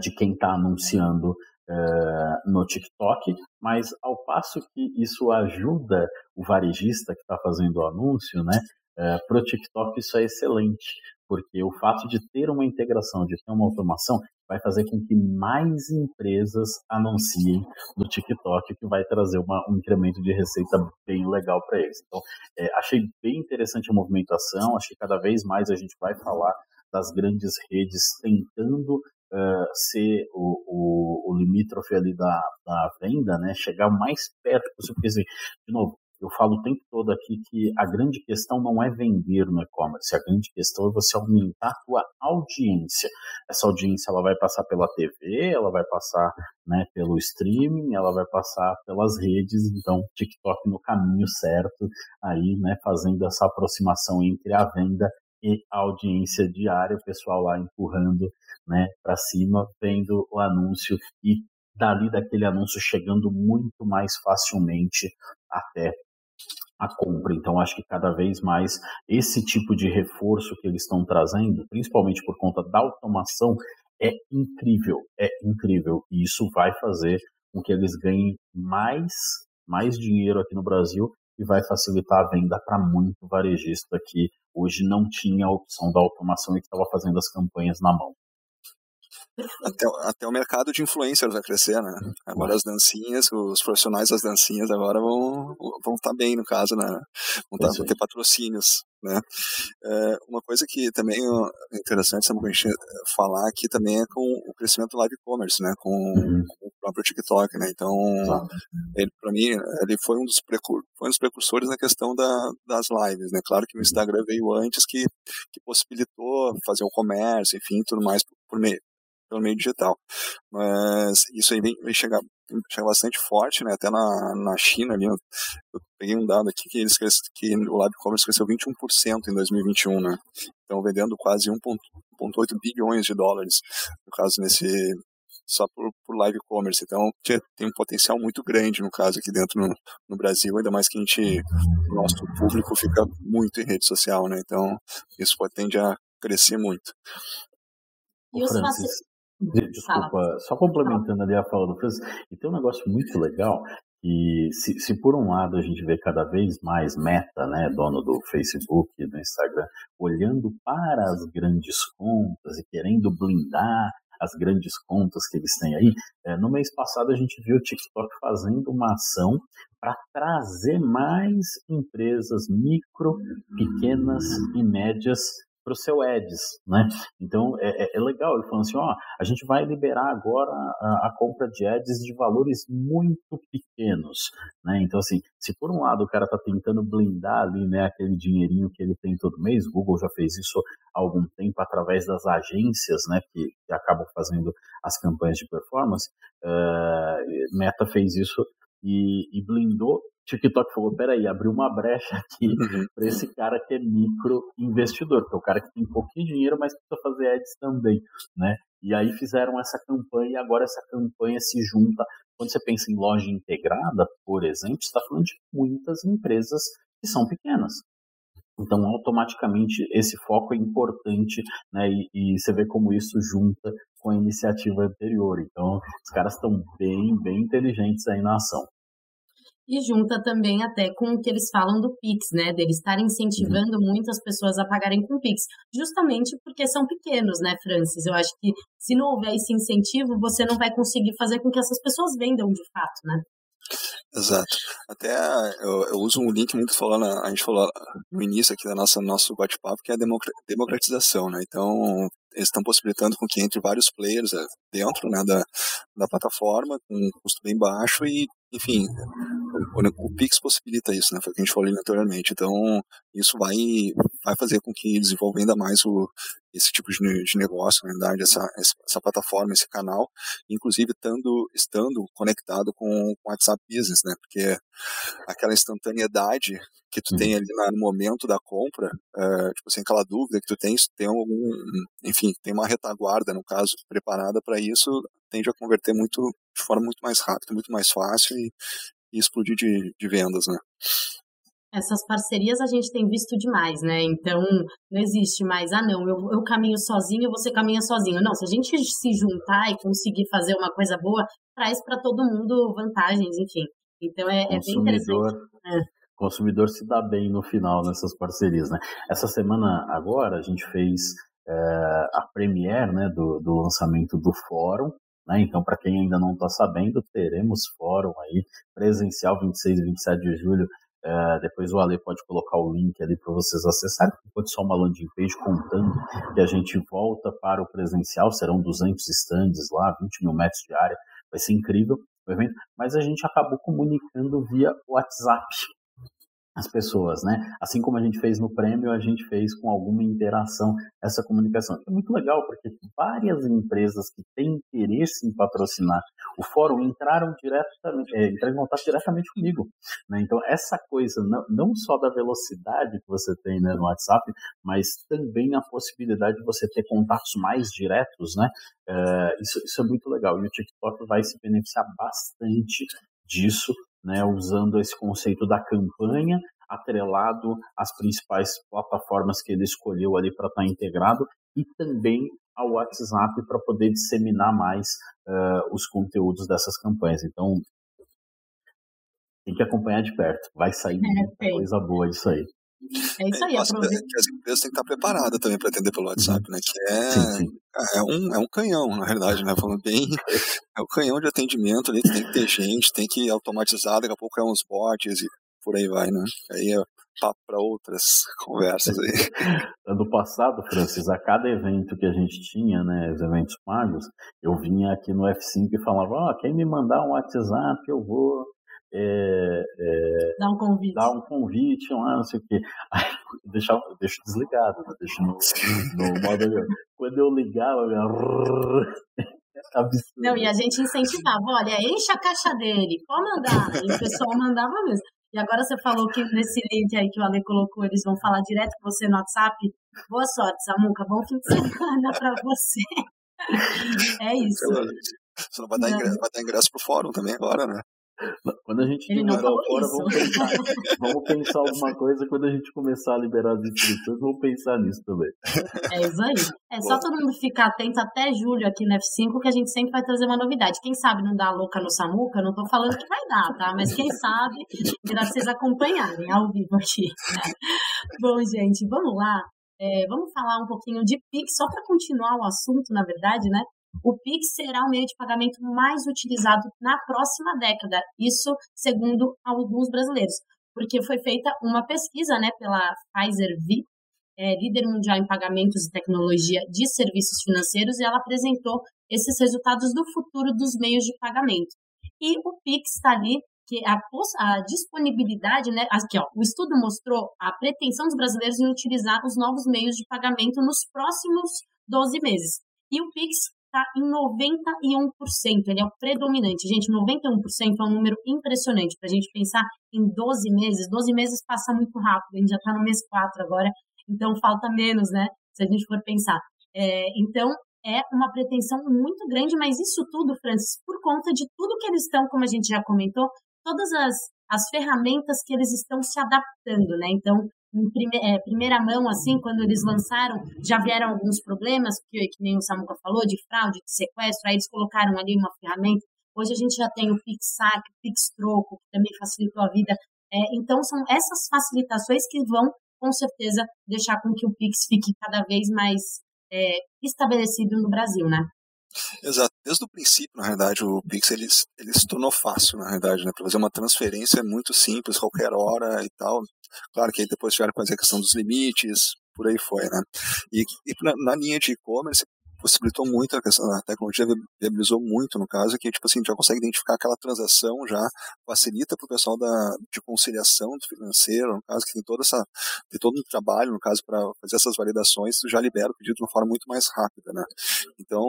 de quem está anunciando uh, no TikTok, mas ao passo que isso ajuda o varejista que está fazendo o anúncio, né? Uh, para o TikTok isso é excelente, porque o fato de ter uma integração, de ter uma automação, vai fazer com que mais empresas anunciem no TikTok, que vai trazer uma, um incremento de receita bem legal para eles. Então, é, achei bem interessante a movimentação, acho que cada vez mais a gente vai falar das grandes redes tentando uh, ser o, o, o limítrofe ali da, da venda, né, chegar o mais perto possível, porque, assim, de novo, eu falo o tempo todo aqui que a grande questão não é vender no e-commerce, a grande questão é você aumentar a tua audiência. Essa audiência ela vai passar pela TV, ela vai passar né, pelo streaming, ela vai passar pelas redes, então TikTok no caminho certo aí, né, fazendo essa aproximação entre a venda e a audiência diária, o pessoal lá empurrando né, para cima, vendo o anúncio e dali daquele anúncio chegando muito mais facilmente até a compra. Então, acho que cada vez mais esse tipo de reforço que eles estão trazendo, principalmente por conta da automação, é incrível, é incrível. E isso vai fazer com que eles ganhem mais, mais dinheiro aqui no Brasil e vai facilitar a venda para muito varejista que hoje não tinha a opção da automação e que estava fazendo as campanhas na mão. Até, até o mercado de influencers vai crescer, né? Agora as dancinhas, os profissionais das dancinhas agora vão, vão estar tá bem, no caso, né? Vão, tá, vão ter patrocínios, né? É, uma coisa que também é interessante gente falar aqui também é com o crescimento do live commerce, né? Com, uhum. com, o próprio TikTok, né? Então, ele para mim, ele foi um dos, foi um dos precursores na questão da, das lives, né? Claro que o Instagram veio antes que, que possibilitou fazer o comércio, enfim, tudo mais por, por meio pelo meio digital. Mas isso aí vem, vem chegar, chegar bastante forte, né? Até na, na China ali, eu peguei um dado aqui que eles que o Live Commerce cresceu 21% em 2021, né? Então vendendo quase 1.8 bilhões de dólares, no caso nesse só por, por live commerce. Então tem um potencial muito grande no caso aqui dentro no, no Brasil, ainda mais que a gente, o nosso público fica muito em rede social, né? Então isso pode tende a crescer muito. E os Desculpa, Fala. só complementando ali a fala do Francis, e tem um negócio muito legal, e se, se, por um lado a gente vê cada vez mais Meta, né, dono do Facebook e do Instagram, olhando para as grandes contas e querendo blindar as grandes contas que eles têm aí, é, no mês passado a gente viu o TikTok fazendo uma ação para trazer mais empresas micro, pequenas e médias para o seu Eds, né? Então é, é, é, legal, ele falou assim, ó, a gente vai liberar agora a, a, compra de Eds de valores muito pequenos, né? Então assim, se por um lado o cara está tentando blindar ali, né, aquele dinheirinho que ele tem todo mês, Google já fez isso há algum tempo através das agências, né, que, que acabam fazendo as campanhas de performance, uh, Meta fez isso e, e blindou TikTok falou: peraí, abriu uma brecha aqui uhum. para esse cara que é micro investidor, que é o cara que tem pouquinho dinheiro, mas precisa fazer ads também, né? E aí fizeram essa campanha e agora essa campanha se junta. Quando você pensa em loja integrada, por exemplo, está falando de muitas empresas que são pequenas. Então, automaticamente, esse foco é importante, né? E, e você vê como isso junta com a iniciativa anterior. Então, os caras estão bem, bem inteligentes aí na ação e junta também até com o que eles falam do Pix, né? Deles estarem incentivando uhum. muitas pessoas a pagarem com Pix, justamente porque são pequenos, né, Francis? Eu acho que se não houver esse incentivo, você não vai conseguir fazer com que essas pessoas vendam de fato, né? Exato. Até eu, eu, uso um link muito falando, a gente falou no início aqui da nossa nosso bate-papo, que é a democratização, né? Então, eles estão possibilitando com que entre vários players é, dentro né, da, da plataforma, com um custo bem baixo e, enfim, o, Pix possibilita isso, né? Foi o que a gente falou anteriormente. Então, isso vai, vai fazer com que desenvolva ainda mais o, esse tipo de, de negócio, na verdade, essa, essa plataforma, esse canal, inclusive estando, estando conectado com o WhatsApp Business, né? Porque aquela instantaneidade que tu tem ali no momento da compra, é, tipo assim, aquela dúvida que tu tens, tem algum, enfim, tem uma retaguarda, no caso, preparada para isso, tende a converter muito, de forma muito mais rápida, muito mais fácil e, e explodir de, de vendas, né? Essas parcerias a gente tem visto demais, né? Então, não existe mais, ah, não, eu, eu caminho sozinho, você caminha sozinho. Não, se a gente se juntar e conseguir fazer uma coisa boa, traz para todo mundo vantagens, enfim. Então, é, é bem interessante. É. O consumidor se dá bem no final nessas parcerias, né? Essa semana agora a gente fez é, a premiere né, do, do lançamento do fórum. Né? Então, para quem ainda não está sabendo, teremos fórum aí presencial 26 e 27 de julho. É, depois o Ale pode colocar o link ali para vocês acessarem. Pode só uma landing page contando que a gente volta para o presencial. Serão 200 stands lá, 20 mil metros de área. Vai ser incrível o evento. Mas a gente acabou comunicando via WhatsApp as pessoas, né? Assim como a gente fez no prêmio, a gente fez com alguma interação essa comunicação. É muito legal porque várias empresas que têm interesse em patrocinar o fórum entraram diretamente, é, entraram em contato diretamente comigo, né? Então essa coisa não, não só da velocidade que você tem né, no WhatsApp, mas também a possibilidade de você ter contatos mais diretos, né? É, isso, isso é muito legal e o TikTok vai se beneficiar bastante disso né, usando esse conceito da campanha atrelado às principais plataformas que ele escolheu ali para estar tá integrado e também ao WhatsApp para poder disseminar mais uh, os conteúdos dessas campanhas. Então, tem que acompanhar de perto. Vai sair é, muita coisa boa disso aí. É isso aí, aproveita. Que as empresas têm que estar preparadas também para atender pelo WhatsApp, né? Que é, sim, sim. é, um, é um canhão, na realidade, né? Falando bem, é um canhão de atendimento ali, tem que ter gente, tem que automatizar, daqui a pouco é uns bots e por aí vai, né? Aí é papo para outras *laughs* conversas aí. *laughs* Ano passado, Francis, a cada evento que a gente tinha, né, os eventos pagos, eu vinha aqui no F5 e falava, ó, oh, quem me mandar um WhatsApp, eu vou é, é, dar um convite. Dar um convite, não sei o quê. Aí, *laughs* deixa, deixa desligado, né? deixa no, no modo. Quando eu ligava, eu... *laughs* Absurdo. Não, e a gente incentivava, olha, enche a caixa dele, pode mandar. E o pessoal mandava mesmo. E agora você falou que nesse link aí que o Ale colocou, eles vão falar direto com você no WhatsApp. Boa sorte, Samuca. Bom fim de semana para você. *laughs* É isso. Você não vai dar, ingresso, vai dar ingresso pro fórum também agora, né? Quando a gente liberar fora, vamos pensar, vamos pensar *laughs* alguma coisa. Quando a gente começar a liberar as inscrições, vamos pensar nisso também. É isso aí. É só todo mundo ficar atento até julho aqui no F5, que a gente sempre vai trazer uma novidade. Quem sabe não dá louca no Samuca, não tô falando que vai dar, tá? Mas quem sabe, irá vocês acompanharem ao vivo aqui. Bom, gente, vamos lá. É, vamos falar um pouquinho de Pix, só para continuar o assunto, na verdade, né? O Pix será o meio de pagamento mais utilizado na próxima década, isso segundo alguns brasileiros, porque foi feita uma pesquisa né, pela Pfizer V, é, líder mundial em pagamentos e tecnologia de serviços financeiros, e ela apresentou esses resultados do futuro dos meios de pagamento. E o Pix está ali, que a, a disponibilidade, né, aqui ó, o estudo mostrou a pretensão dos brasileiros em utilizar os novos meios de pagamento nos próximos 12 meses. E o Pix está em 91%, ele é o predominante. Gente, 91% é um número impressionante para a gente pensar em 12 meses. 12 meses passa muito rápido, a gente já está no mês 4 agora, então falta menos, né? Se a gente for pensar. É, então, é uma pretensão muito grande, mas isso tudo, Francis, por conta de tudo que eles estão, como a gente já comentou, todas as, as ferramentas que eles estão se adaptando, né? Então, em prime, é, primeira mão, assim, quando eles lançaram, já vieram alguns problemas, que, que nem o Samuca falou, de fraude, de sequestro, aí eles colocaram ali uma ferramenta. Hoje a gente já tem o PixSac, o PixTroco, que também facilitou a vida. É, então, são essas facilitações que vão, com certeza, deixar com que o Pix fique cada vez mais é, estabelecido no Brasil, né? Exato. Desde o princípio, na realidade, o Pix ele, ele se tornou fácil, na realidade, né? Para fazer uma transferência é muito simples, qualquer hora e tal. Claro que aí depois tiveram que fazer a questão dos limites, por aí foi, né? E, e na, na linha de e-commerce, possibilitou muito a questão, a tecnologia viabilizou muito, no caso, que tipo assim, já consegue identificar aquela transação, já facilita para o pessoal da, de conciliação do financeiro, no caso, que tem toda essa, tem todo um trabalho, no caso, para fazer essas validações, já libera o pedido de uma forma muito mais rápida, né? Então,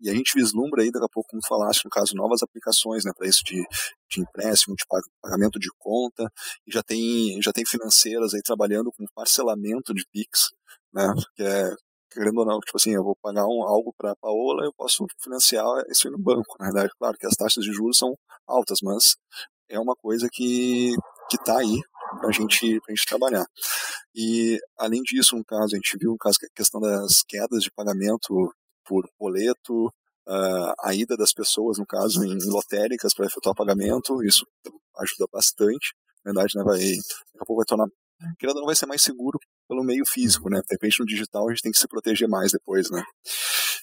e a gente vislumbra aí, daqui a pouco, como falaste, no caso, novas aplicações, né, para isso de, de empréstimo, de pagamento de conta, e já tem, já tem financeiras aí trabalhando com parcelamento de PIX, né, que é querendo ou não, tipo assim, eu vou pagar um, algo para a Paola, eu posso financiar isso no banco. Na verdade, claro que as taxas de juros são altas, mas é uma coisa que que está aí para gente, a gente trabalhar. E, além disso, um caso, a gente viu um caso é a questão das quedas de pagamento por boleto, uh, a ida das pessoas, no caso, em lotéricas para efetuar pagamento, isso ajuda bastante. Na verdade, né, vai, daqui a pouco vai tornar, querendo não vai ser mais seguro pelo meio físico, né? De repente no digital a gente tem que se proteger mais depois, né?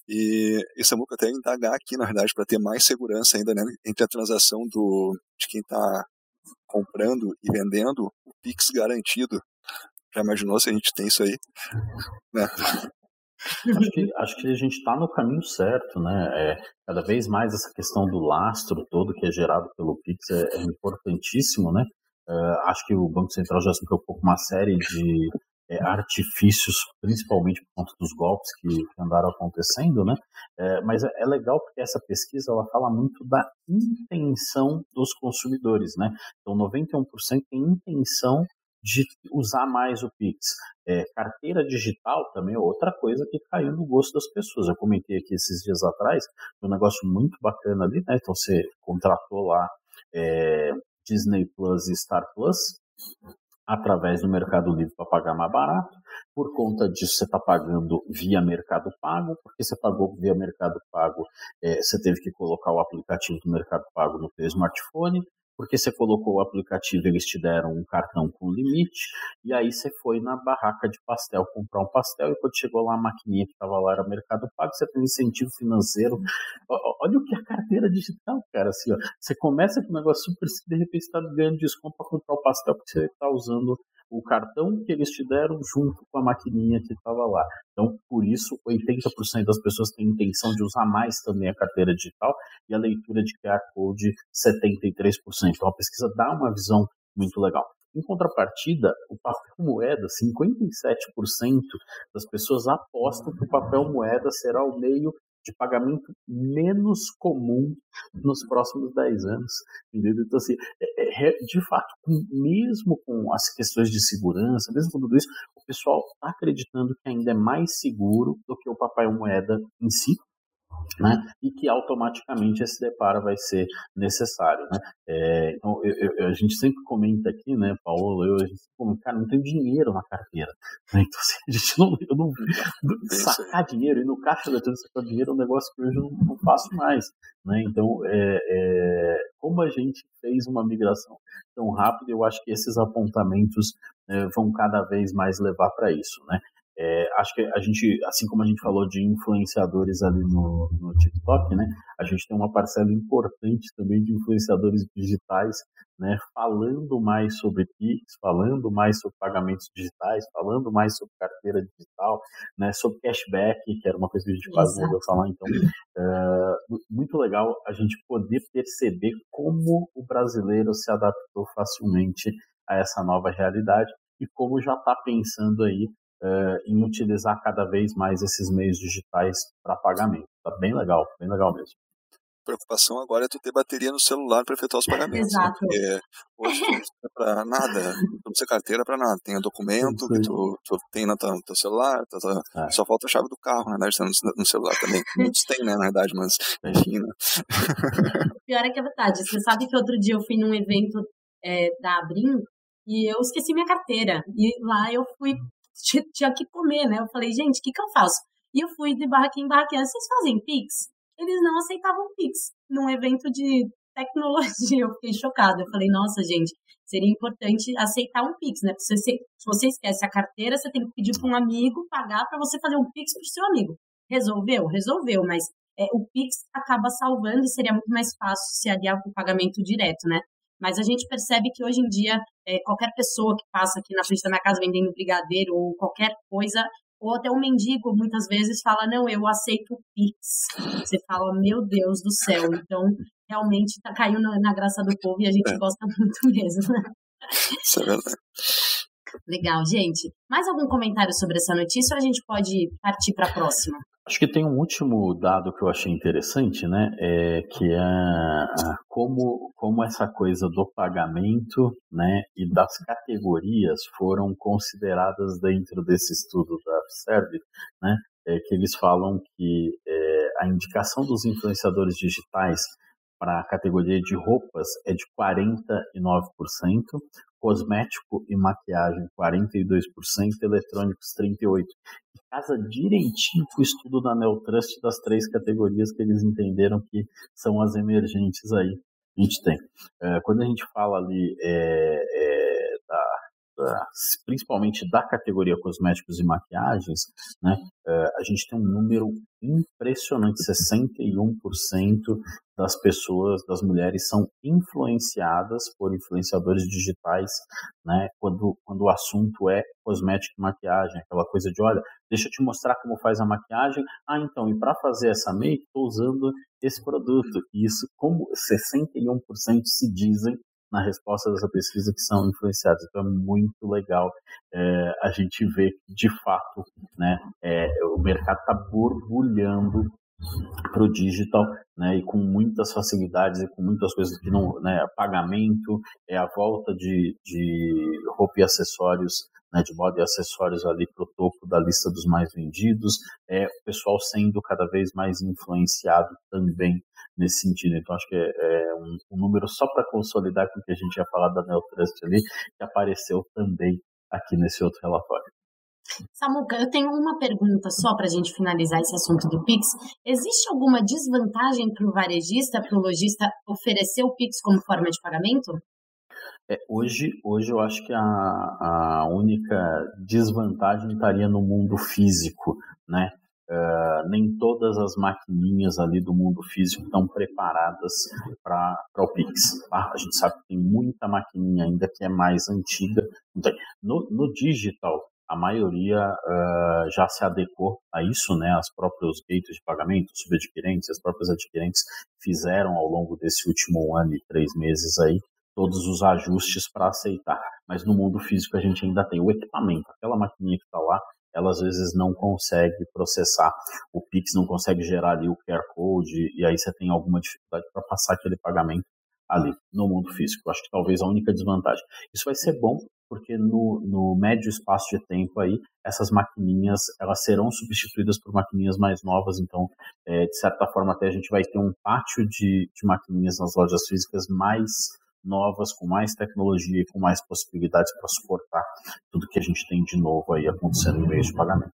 E, e Samuca até indagar aqui, na verdade, para ter mais segurança ainda, né? Entre a transação do, de quem está comprando e vendendo, o Pix garantido. Já imaginou se a gente tem isso aí? Né? Acho que, acho que a gente está no caminho certo, né? É, cada vez mais essa questão do lastro todo que é gerado pelo Pix é, é importantíssimo, né? É, acho que o Banco Central já se preocupou com uma série de é, artifícios, principalmente por conta dos golpes que, andaram acontecendo, né? É, mas é, é, legal porque essa pesquisa ela fala muito da intenção dos consumidores, né? Então, 91% tem intenção de usar mais o Pix. É, carteira digital também é outra coisa que caiu no gosto das pessoas. Eu comentei aqui esses dias atrás, um negócio muito bacana ali, né? Então você contratou lá é, Disney Plus e Star Plus através do Mercado Livre para pagar mais barato. Por conta disso, você está pagando via Mercado Pago, porque você pagou via Mercado Pago, é, você teve que colocar o aplicativo do Mercado Pago no seu smartphone porque você colocou o aplicativo, eles te deram um cartão com limite, e aí você foi na barraca de pastel comprar um pastel, e quando chegou lá a maquininha que estava lá era Mercado Pago, você tem um incentivo financeiro. Olha o que é a carteira digital, cara, assim, ó, você começa com um negócio super, de repente está ganhando desconto para comprar o pastel, porque você está usando o cartão que eles te deram junto com a maquininha que estava lá. Então, por isso, 80% das pessoas têm intenção de usar mais também a carteira digital e a leitura de QR Code 73%. Então, a pesquisa dá uma visão muito legal. Em contrapartida, o papel moeda, 57% das pessoas apostam que o papel moeda será o meio de pagamento menos comum nos próximos 10 anos. Entendeu? Então, assim, é, é, de fato, mesmo com as questões de segurança, mesmo com tudo isso, o pessoal está acreditando que ainda é mais seguro do que o papel moeda em si né, e que automaticamente esse deparo vai ser necessário. Né? É, então, eu, eu, a gente sempre comenta aqui, né, Paulo, eu, a gente comenta, cara, não tem dinheiro na carteira. *laughs* Né? Então, assim, a gente não, eu não, *laughs* sacar dinheiro, e no caixa da sacar dinheiro é um negócio que hoje eu não, não faço mais. Né? Então, é, é, como a gente fez uma migração tão rápida, eu acho que esses apontamentos é, vão cada vez mais levar para isso. Né? É, acho que a gente, assim como a gente falou de influenciadores ali no, no TikTok, né, a gente tem uma parcela importante também de influenciadores digitais, né, falando mais sobre Pix, falando mais sobre pagamentos digitais, falando mais sobre carteira digital, né, sobre cashback, que era uma coisa que a gente quase não falar. Então, é, muito legal a gente poder perceber como o brasileiro se adaptou facilmente a essa nova realidade e como já está pensando aí uh, em utilizar cada vez mais esses meios digitais para pagamento. Tá bem legal, bem legal mesmo. A preocupação agora é tu ter bateria no celular para efetuar os pagamentos. Né? Exato. Né? Porque hoje não precisa para nada, não precisa carteira para nada. Tem o documento que tu, tu tem no teu, no teu celular, tu, tu, é. só falta a chave do carro, na verdade, no, no celular também. *laughs* Muitos têm, né, na verdade, mas enfim, né? Pior é que é verdade. Você sabe que outro dia eu fui num evento é, da Abrim e eu esqueci minha carteira. E lá eu fui tinha que comer, né? Eu falei, gente, o que, que eu faço? E eu fui de barraquinha em barraquinha, vocês fazem Pix? Eles não aceitavam Pix num evento de tecnologia. Eu fiquei chocada. Eu falei, nossa, gente, seria importante aceitar um Pix, né? Você, se você esquece a carteira, você tem que pedir para um amigo pagar para você fazer um Pix para o seu amigo. Resolveu? Resolveu, mas é, o Pix acaba salvando e seria muito mais fácil se aliar com o pagamento direto, né? Mas a gente percebe que hoje em dia, é, qualquer pessoa que passa aqui na frente da minha casa vendendo brigadeiro ou qualquer coisa, ou até um mendigo, muitas vezes, fala, não, eu aceito Pix. Você fala, meu Deus do céu. Então, realmente, tá, caindo na, na graça do povo e a gente é. gosta *laughs* muito mesmo. Isso é verdade. Legal, gente. Mais algum comentário sobre essa notícia ou a gente pode partir para a próxima? Acho que tem um último dado que eu achei interessante, né? É, que é como, como essa coisa do pagamento né, e das categorias foram consideradas dentro desse estudo da Serve, né? É, que eles falam que é, a indicação dos influenciadores digitais para a categoria de roupas é de 49%, cosmético e maquiagem 42%, eletrônicos 38%. E casa direitinho com o estudo da Neotrust das três categorias que eles entenderam que são as emergentes aí. A gente tem. É, quando a gente fala ali é, é, principalmente da categoria cosméticos e maquiagens, né, é, a gente tem um número impressionante, 61% das pessoas, das mulheres, são influenciadas por influenciadores digitais, né? Quando, quando o assunto é cosmética e maquiagem, aquela coisa de, olha, deixa eu te mostrar como faz a maquiagem. Ah, então, e para fazer essa make, estou usando esse produto. E isso, como 61% se dizem na resposta dessa pesquisa que são influenciados. Então é muito legal é, a gente ver que, de fato, né, é, o mercado está borbulhando para o digital, né, e com muitas facilidades e com muitas coisas que não, né, pagamento, é a volta de, de roupa e acessórios, né, de moda e acessórios ali para o topo da lista dos mais vendidos, é o pessoal sendo cada vez mais influenciado também nesse sentido. Então, acho que é, é um, um, número só para consolidar com o que a gente tinha falado da Neotrust ali, que apareceu também aqui nesse outro relatório. Samuca, eu tenho uma pergunta só para a gente finalizar esse assunto do Pix. Existe alguma desvantagem para o varejista, para o lojista oferecer o Pix como forma de pagamento? É, hoje, hoje eu acho que a, a única desvantagem estaria no mundo físico, né? Uh, nem todas as maquininhas ali do mundo físico estão preparadas para o Pix. Tá? A gente sabe que tem muita maquininha ainda que é mais antiga. No, no digital, a maioria uh, já se adequou a isso, né? As próprios gates de pagamento, subadquirentes, as próprias adquirentes fizeram ao longo desse último ano e três meses aí todos os ajustes para aceitar. Mas no mundo físico a gente ainda tem o equipamento, aquela maquininha que está lá, ela às vezes não consegue processar o Pix, não consegue gerar ali o QR Code, e aí você tem alguma dificuldade para passar aquele pagamento ali no mundo físico. Acho que talvez a única desvantagem. Isso vai ser bom porque no, no médio espaço de tempo aí essas maquininhas elas serão substituídas por maquininhas mais novas. Então, é, de certa forma até a gente vai ter um pátio de, de maquininhas nas lojas físicas mais novas, com mais tecnologia e com mais possibilidades para suportar tudo que a gente tem de novo aí acontecendo em meio de pagamento.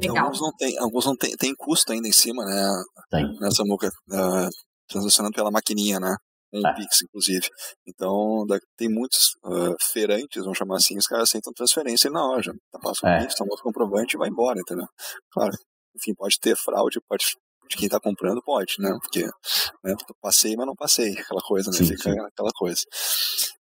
Legal. Alguns não tem, alguns não tem, tem custo ainda em cima, né? Tem. Nessa muca, uh, transacionando pela maquininha, né? Um é. Pix, inclusive. Então, tem muitos uh, feirantes, vamos chamar assim, os caras aceitam transferência na loja. Tá, passa o é. Pix, toma o comprovante e vai embora, entendeu? Claro, enfim, pode ter fraude, pode de quem está comprando pode, né? Porque né, passei, mas não passei, aquela coisa, né? Sim, Fica sim. aquela coisa.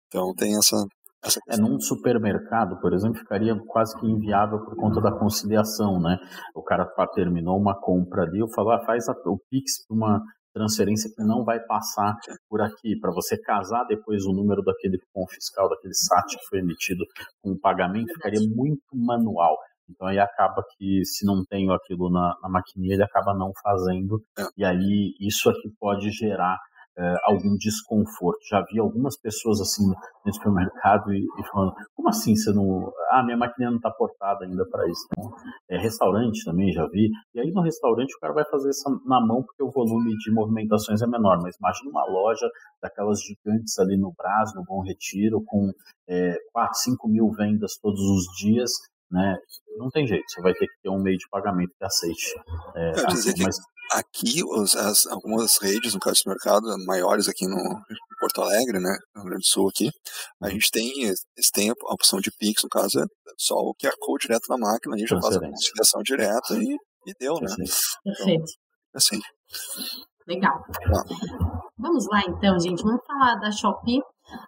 Então tem essa. essa é, num supermercado, por exemplo, ficaria quase que inviável por conta da conciliação, né? O cara terminou uma compra ali, eu falo, ah, faz a, o Pix para uma transferência que não vai passar por aqui, para você casar depois o número daquele cupom fiscal, daquele SAT que foi emitido com o pagamento, ficaria muito manual. Então aí acaba que se não tenho aquilo na, na maquininha, ele acaba não fazendo. É. E aí isso aqui pode gerar é, algum desconforto. Já vi algumas pessoas assim no supermercado e, e falando, como assim você não. Ah, minha maquininha não está portada ainda para isso. Então, é, restaurante também já vi. E aí no restaurante o cara vai fazer isso na mão porque o volume de movimentações é menor. Mas imagina uma loja daquelas gigantes ali no Brás, no Bom Retiro, com é, 4, 5 mil vendas todos os dias né? Não tem jeito, você vai ter que ter um meio de pagamento que aceite. É, assim, mas... Aqui, os, as, algumas redes, no caso do mercado, maiores aqui no em Porto Alegre, né, no Rio Grande do Sul aqui, a gente tem, eles têm a opção de Pix, no caso, é só o QR Code direto na máquina, a gente já faz a conciliação direta e, e deu, né? Perfeito. Então, assim. Legal. Vamos lá então, gente. Vamos falar da Shopee.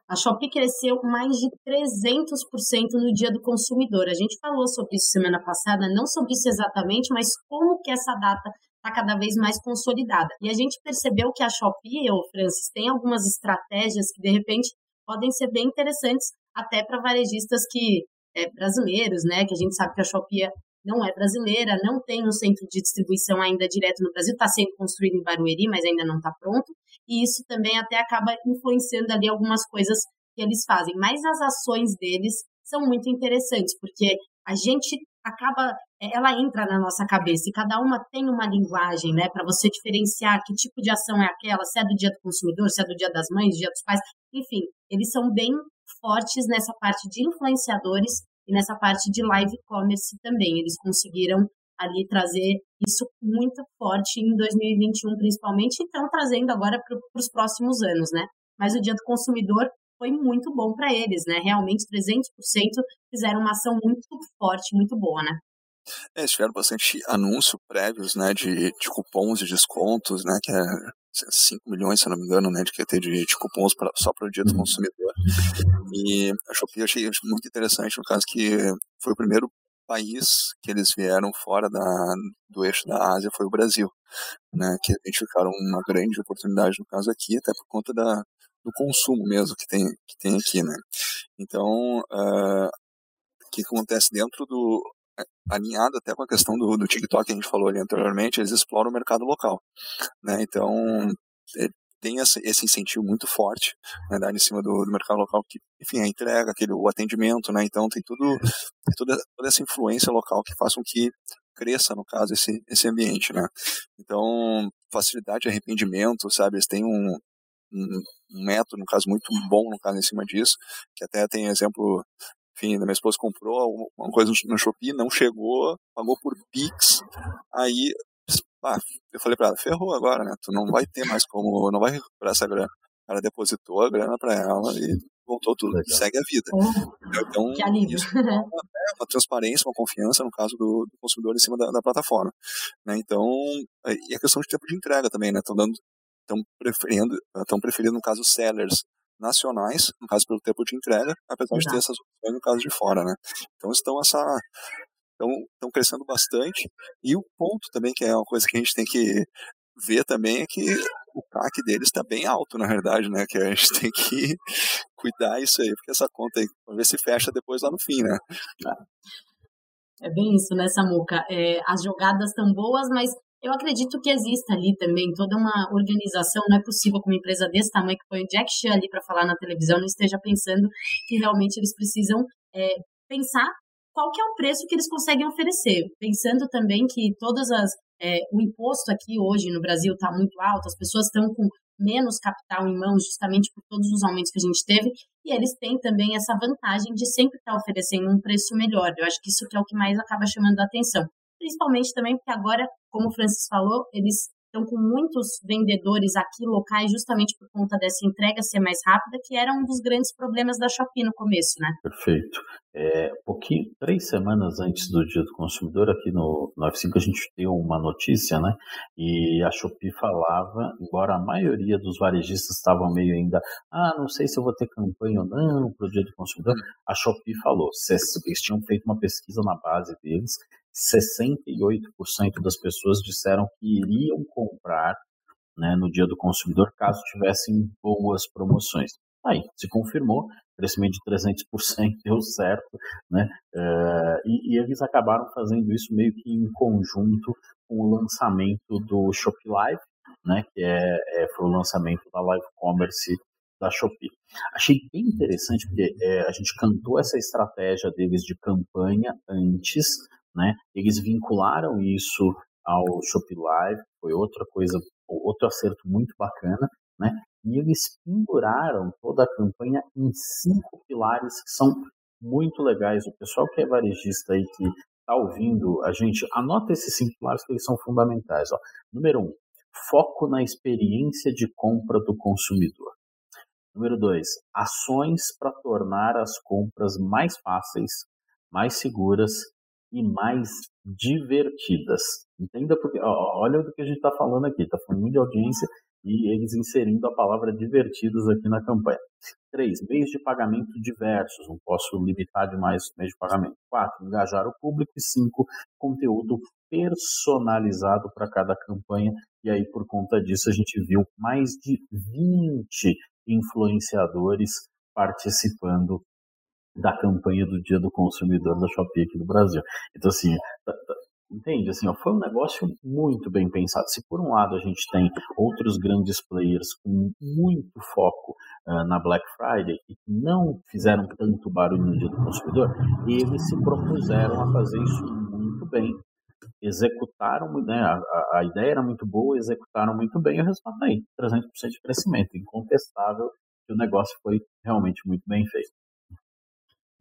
A Shopee cresceu mais de 300% no Dia do Consumidor. A gente falou sobre isso semana passada, não sobre isso exatamente, mas como que essa data está cada vez mais consolidada. E a gente percebeu que a Shopee, ou Francis, tem algumas estratégias que de repente podem ser bem interessantes até para varejistas que é, brasileiros, né? Que a gente sabe que a Shopee não é brasileira, não tem um centro de distribuição ainda direto no Brasil, está sendo construído em Barueri, mas ainda não está pronto, e isso também até acaba influenciando ali algumas coisas que eles fazem. Mas as ações deles são muito interessantes, porque a gente acaba, é, ela entra na nossa cabeça e cada uma tem uma linguagem, né, para você diferenciar que tipo de ação é aquela, se é do dia do consumidor, se é do dia das mães, dia dos pais, enfim, eles são bem fortes nessa parte de influenciadores e nessa parte de live commerce também. Eles conseguiram ali trazer isso muito forte em 2021, principalmente, e estão trazendo agora para os próximos anos, né? Mas o Dia do Consumidor foi muito bom para eles, né? Realmente 300% fizeram uma ação muito forte, muito boa, né? É, eles tiveram bastante anúncio prévios, né, de, de cupons e descontos, né, que é 5 milhões, se não me engano, né, de que ter de, de cupons pra, só para o dia do uhum. consumidor. E a Shopee eu achei muito interessante, no caso que foi o primeiro país que eles vieram fora da, do eixo da Ásia foi o Brasil, né, que identificaram uma grande oportunidade no caso aqui, até por conta da, do consumo mesmo que tem, que tem aqui, né. Então, uh, o que acontece dentro do alinhado até com a questão do, do TikTok que a gente falou ali anteriormente, eles exploram o mercado local, né? Então é, tem esse, esse, incentivo muito forte né, em cima do, do, mercado local que, enfim, a entrega, aquele, o atendimento, né? Então tem tudo, tem toda, toda essa influência local que faz com que cresça, no caso, esse, esse ambiente, né? Então, facilidade de arrependimento, sabe? Eles têm um, um, um método, no caso, muito bom, no caso, em cima disso, que até tem exemplo enfim, minha esposa comprou uma coisa no Shopee, não chegou, pagou por Pix, aí ah, eu falei pra ela, ferrou agora, né? Tu não vai ter mais como, não vai recuperar essa grana. Ela depositou a grana pra ela e voltou tudo, Legal. segue a vida. Oh, então, que alívio. Isso é uma transparência, uma confiança, no caso do, do consumidor em cima da, da, plataforma. Né? Então, e a questão de tempo de entrega também, né? Estão dando, estão preferindo, estão preferindo, no caso, sellers nacionais, no caso pelo tempo de entrega, apesar de ter essas opções no caso de fora, né? Então estão essa estão, estão crescendo bastante e o ponto também que é uma coisa que a gente tem que ver também é que o CAC deles está bem alto, na verdade, né? Que a gente tem que *laughs* cuidar isso aí, porque essa conta aí, vamos ver se fecha depois lá no fim, né? É bem isso, né, Samuca? É, as jogadas estão boas, mas eu acredito que exista ali também toda uma organização. Não é possível que uma empresa desse tamanho, que põe o Jack Chan ali para falar na televisão, não esteja pensando que realmente eles precisam é, pensar qual que é o preço que eles conseguem oferecer. Pensando também que todas as é, o imposto aqui hoje no Brasil está muito alto, as pessoas estão com menos capital em mãos, justamente por todos os aumentos que a gente teve, e eles têm também essa vantagem de sempre estar oferecendo um preço melhor. Eu acho que isso que é o que mais acaba chamando a atenção principalmente também porque agora, como o Francis falou, eles estão com muitos vendedores aqui locais justamente por conta dessa entrega ser mais rápida, que era um dos grandes problemas da Shopee no começo, né? Perfeito. É, pouquinho, três semanas antes do Dia do Consumidor, aqui no, no F5 a gente deu uma notícia, né? E a Shopee falava, embora a maioria dos varejistas estavam meio ainda, ah, não sei se eu vou ter campanha ou não para o Dia do Consumidor, a Shopee falou, eles tinham feito uma pesquisa na base deles 68% das pessoas disseram que iriam comprar né, no dia do consumidor caso tivessem boas promoções. Aí, se confirmou, crescimento de 300% *laughs* deu certo, né? Uh, e, e, eles acabaram fazendo isso meio que em conjunto com o lançamento do Shopee Live, né? Que é, é foi o lançamento da Live Commerce da Shopee. Achei bem interessante porque é, a gente cantou essa estratégia deles de campanha antes, né? Eles vincularam isso ao Shopee Live, foi outra coisa, outro acerto muito bacana, né? E eles penduraram toda a campanha em cinco pilares que são muito legais. O pessoal que é varejista aí que está ouvindo a gente, anota esses cinco pilares que eles são fundamentais. Ó. Número um, foco na experiência de compra do consumidor. Número dois, ações para tornar as compras mais fáceis, mais seguras e mais divertidas. Entenda porque, olha do que a gente está falando aqui, está falando muito de audiência e eles inserindo a palavra divertidos aqui na campanha. Três, meios de pagamento diversos, não posso limitar demais os meios de pagamento. Quatro, engajar o público. E cinco, conteúdo personalizado para cada campanha. E aí, por conta disso, a gente viu mais de 20 influenciadores participando da campanha do Dia do Consumidor da Shopee aqui do Brasil. Então, assim, tá, tá, entende? Assim, ó, foi um negócio muito bem pensado. Se por um lado a gente tem outros grandes players com muito foco uh, na Black Friday e que não fizeram tanto barulho no Dia do Consumidor, eles se propuseram a fazer isso muito bem. Executaram, né, a, a ideia era muito boa, executaram muito bem, e o resultado está aí, 300% de crescimento, incontestável que o negócio foi realmente muito bem feito.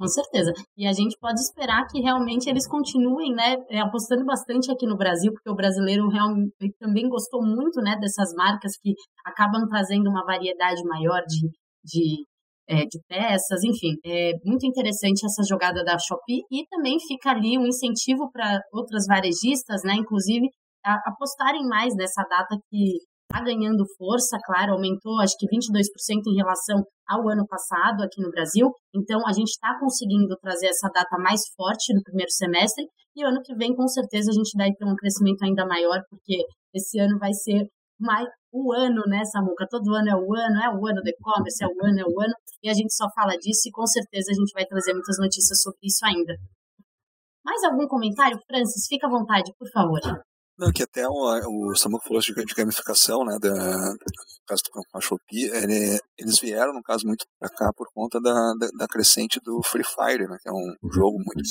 Com certeza. E a gente pode esperar que realmente eles continuem, né, é, apostando bastante aqui no Brasil, porque o brasileiro realmente também gostou muito, né, dessas marcas que acabam trazendo uma variedade maior de, de é, de peças, enfim, é muito interessante essa jogada da Shopee e também fica ali um incentivo para outras varejistas, né, inclusive, apostarem mais nessa data que está ganhando força, claro, aumentou acho que 22% em relação ao ano passado aqui no Brasil. Então, a gente está conseguindo trazer essa data mais forte no primeiro semestre e ano que vem, com certeza, a gente vai ter um crescimento ainda maior, porque esse ano vai ser mais o ano, né, Samuca? Todo ano é o ano, é o ano do e-commerce, é o ano, é o ano, e a gente só fala disso e com certeza a gente vai trazer muitas notícias sobre isso ainda. Mais algum comentário, Francis? Fica à vontade, por favor. Não, que até o, o Samuel falou de, de, gamificação, né, da, no caso com a Shopee, ele, eles vieram, no caso, muito para cá por conta da, da, da, crescente do Free Fire, né, que é um jogo muito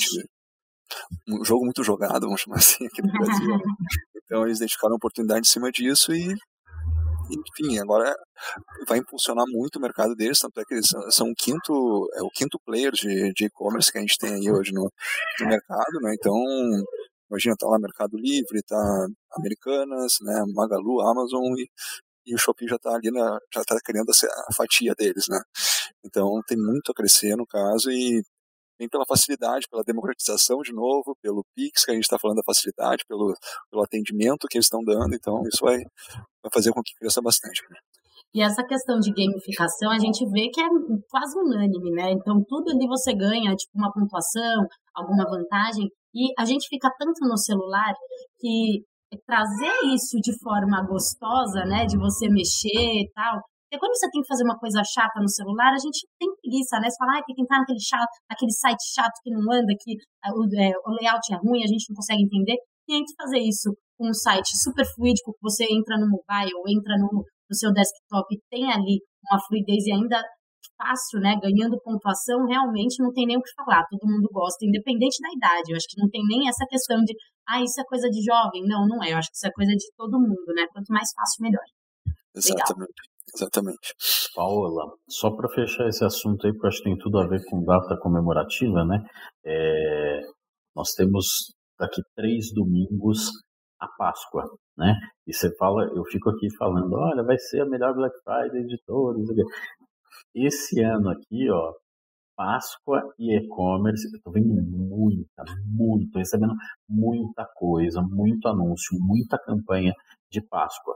um jogo muito jogado, vamos chamar assim, aqui no Brasil. Né? *laughs* Então eles dedicaram oportunidade em cima disso e enfim, agora vai impulsionar muito o mercado deles, tanto é que eles são o quinto, é o quinto player de e-commerce que a gente tem aí hoje no, no mercado, né? Então, imagina, tá lá Mercado Livre, tá Americanas, né, Magalu, Amazon e, e o Shopee já está ali, na, já está querendo a fatia deles, né? Então tem muito a crescer no caso e vem pela facilidade, pela democratização de novo, pelo Pix, que a gente está falando da facilidade, pelo, pelo atendimento que eles estão dando, então isso vai, vai fazer com que cresça bastante. Né? E essa questão de gamificação, a gente vê que é quase unânime, né? Então, tudo ali você ganha, tipo, uma pontuação, alguma vantagem, e a gente fica tanto no celular que trazer isso de forma gostosa, né, de você mexer e tal, porque quando você tem que fazer uma coisa chata no celular, a gente tem preguiça, né? Você fala, ah, tem que entrar naquele, chato, naquele site chato que não anda, que o, é, o layout é ruim, a gente não consegue entender. E a gente fazer isso com um site super fluídico, que você entra no mobile, entra no, no seu desktop tem ali uma fluidez e ainda fácil, né, ganhando pontuação, realmente não tem nem o que falar, todo mundo gosta, independente da idade, eu acho que não tem nem essa questão de, ah, isso é coisa de jovem, não, não é, eu acho que isso é coisa de todo mundo, né, quanto mais fácil, melhor. Exatamente. Legal. Exatamente. Paola, só para fechar esse assunto aí, porque acho que tem tudo a ver com data comemorativa, né? É, nós temos daqui três domingos a Páscoa, né? E você fala, eu fico aqui falando, olha, vai ser a melhor Black Friday de todos. Esse ano aqui, ó, Páscoa e e-commerce, eu tô vendo muita, muito, recebendo muita coisa, muito anúncio, muita campanha de Páscoa.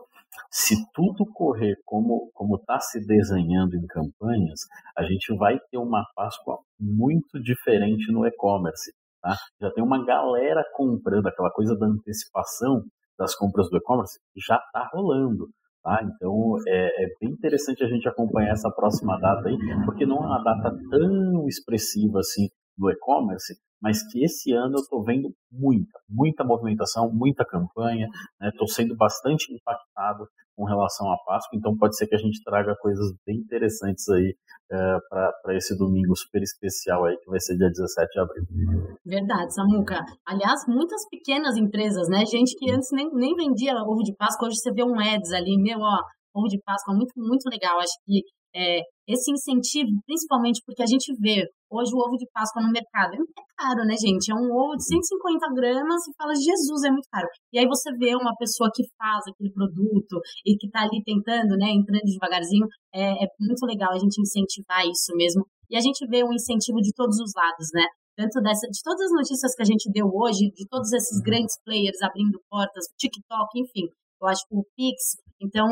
Se tudo correr como como está se desenhando em campanhas, a gente vai ter uma Páscoa muito diferente no e-commerce. Tá? Já tem uma galera comprando aquela coisa da antecipação das compras do e-commerce, já está rolando. Tá? Então é, é, bem interessante a gente acompanhar essa próxima data aí, porque não é uma data tão expressiva assim do e-commerce, mas que esse ano eu estou vendo muita, muita movimentação, muita campanha, estou né? sendo bastante impactado com relação à Páscoa, então pode ser que a gente traga coisas bem interessantes aí é, para esse domingo super especial aí, que vai ser dia 17 de abril. Verdade, Samuca. Aliás, muitas pequenas empresas, né? Gente que antes nem, nem vendia ovo de Páscoa, hoje você vê um ads ali, meu, ó, ovo de Páscoa, muito, muito legal. Acho que é, esse incentivo, principalmente porque a gente vê hoje o ovo de Páscoa no mercado. É caro, né, gente? É um ovo de 150 gramas e fala, Jesus, é muito caro. E aí você vê uma pessoa que faz aquele produto e que tá ali tentando, né, entrando devagarzinho. É, é muito legal a gente incentivar isso mesmo. E a gente vê um incentivo de todos os lados, né? Tanto dessa, de todas as notícias que a gente deu hoje, de todos esses grandes players abrindo portas, TikTok, enfim. Eu acho que o Pix, então,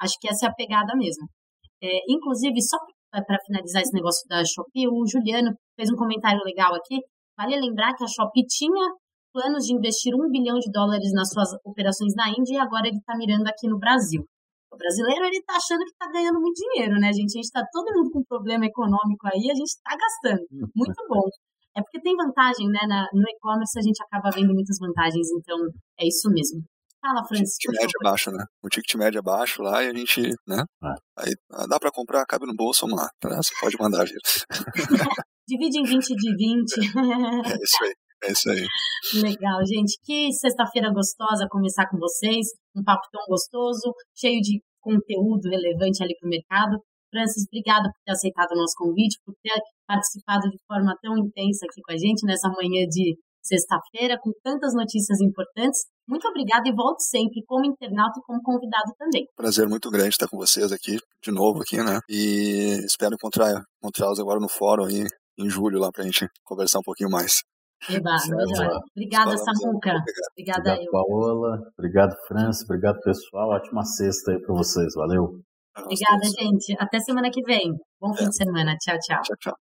acho que essa é a pegada mesmo. É, inclusive, só para finalizar esse negócio da Shopee, o Juliano fez um comentário legal aqui. Vale lembrar que a Shopee tinha planos de investir um bilhão de dólares nas suas operações na Índia e agora ele está mirando aqui no Brasil. O brasileiro ele está achando que está ganhando muito dinheiro, né, gente? A gente está todo mundo com problema econômico aí, a gente está gastando. Muito bom. É porque tem vantagem, né? Na, no e-commerce a gente acaba vendo muitas vantagens, então é isso mesmo. Fala, Francis. Ticket médio baixo, né? O ticket médio é baixo lá e a gente, né? É. Aí ah, dá para comprar, cabe no bolso, vamos lá. Tá? Você pode mandar, gente. *laughs* *laughs* Divide em 20 de 20. é isso aí. É isso aí. Legal, gente. Que sexta-feira gostosa começar com vocês. Um papo tão gostoso, cheio de conteúdo relevante ali para o mercado. Francis, obrigada por ter aceitado o nosso convite, por ter participado de forma tão intensa aqui com a gente nessa manhã de sexta-feira, com tantas notícias importantes. Muito obrigada e volte sempre como internauta e como convidado também. Prazer muito grande estar com vocês aqui, de novo aqui, né? E espero encontrar encontrá-los agora no fórum aí em julho lá pra gente conversar um pouquinho mais. Eba, Obrigada, Samuca. Obrigada, obrigado, Paola. Obrigado, França. Obrigado, pessoal. Ótima sexta aí para vocês. Valeu. Obrigada, gente. Até semana que vem. Bom fim de semana. Tchau, tchau. Tchau, tchau.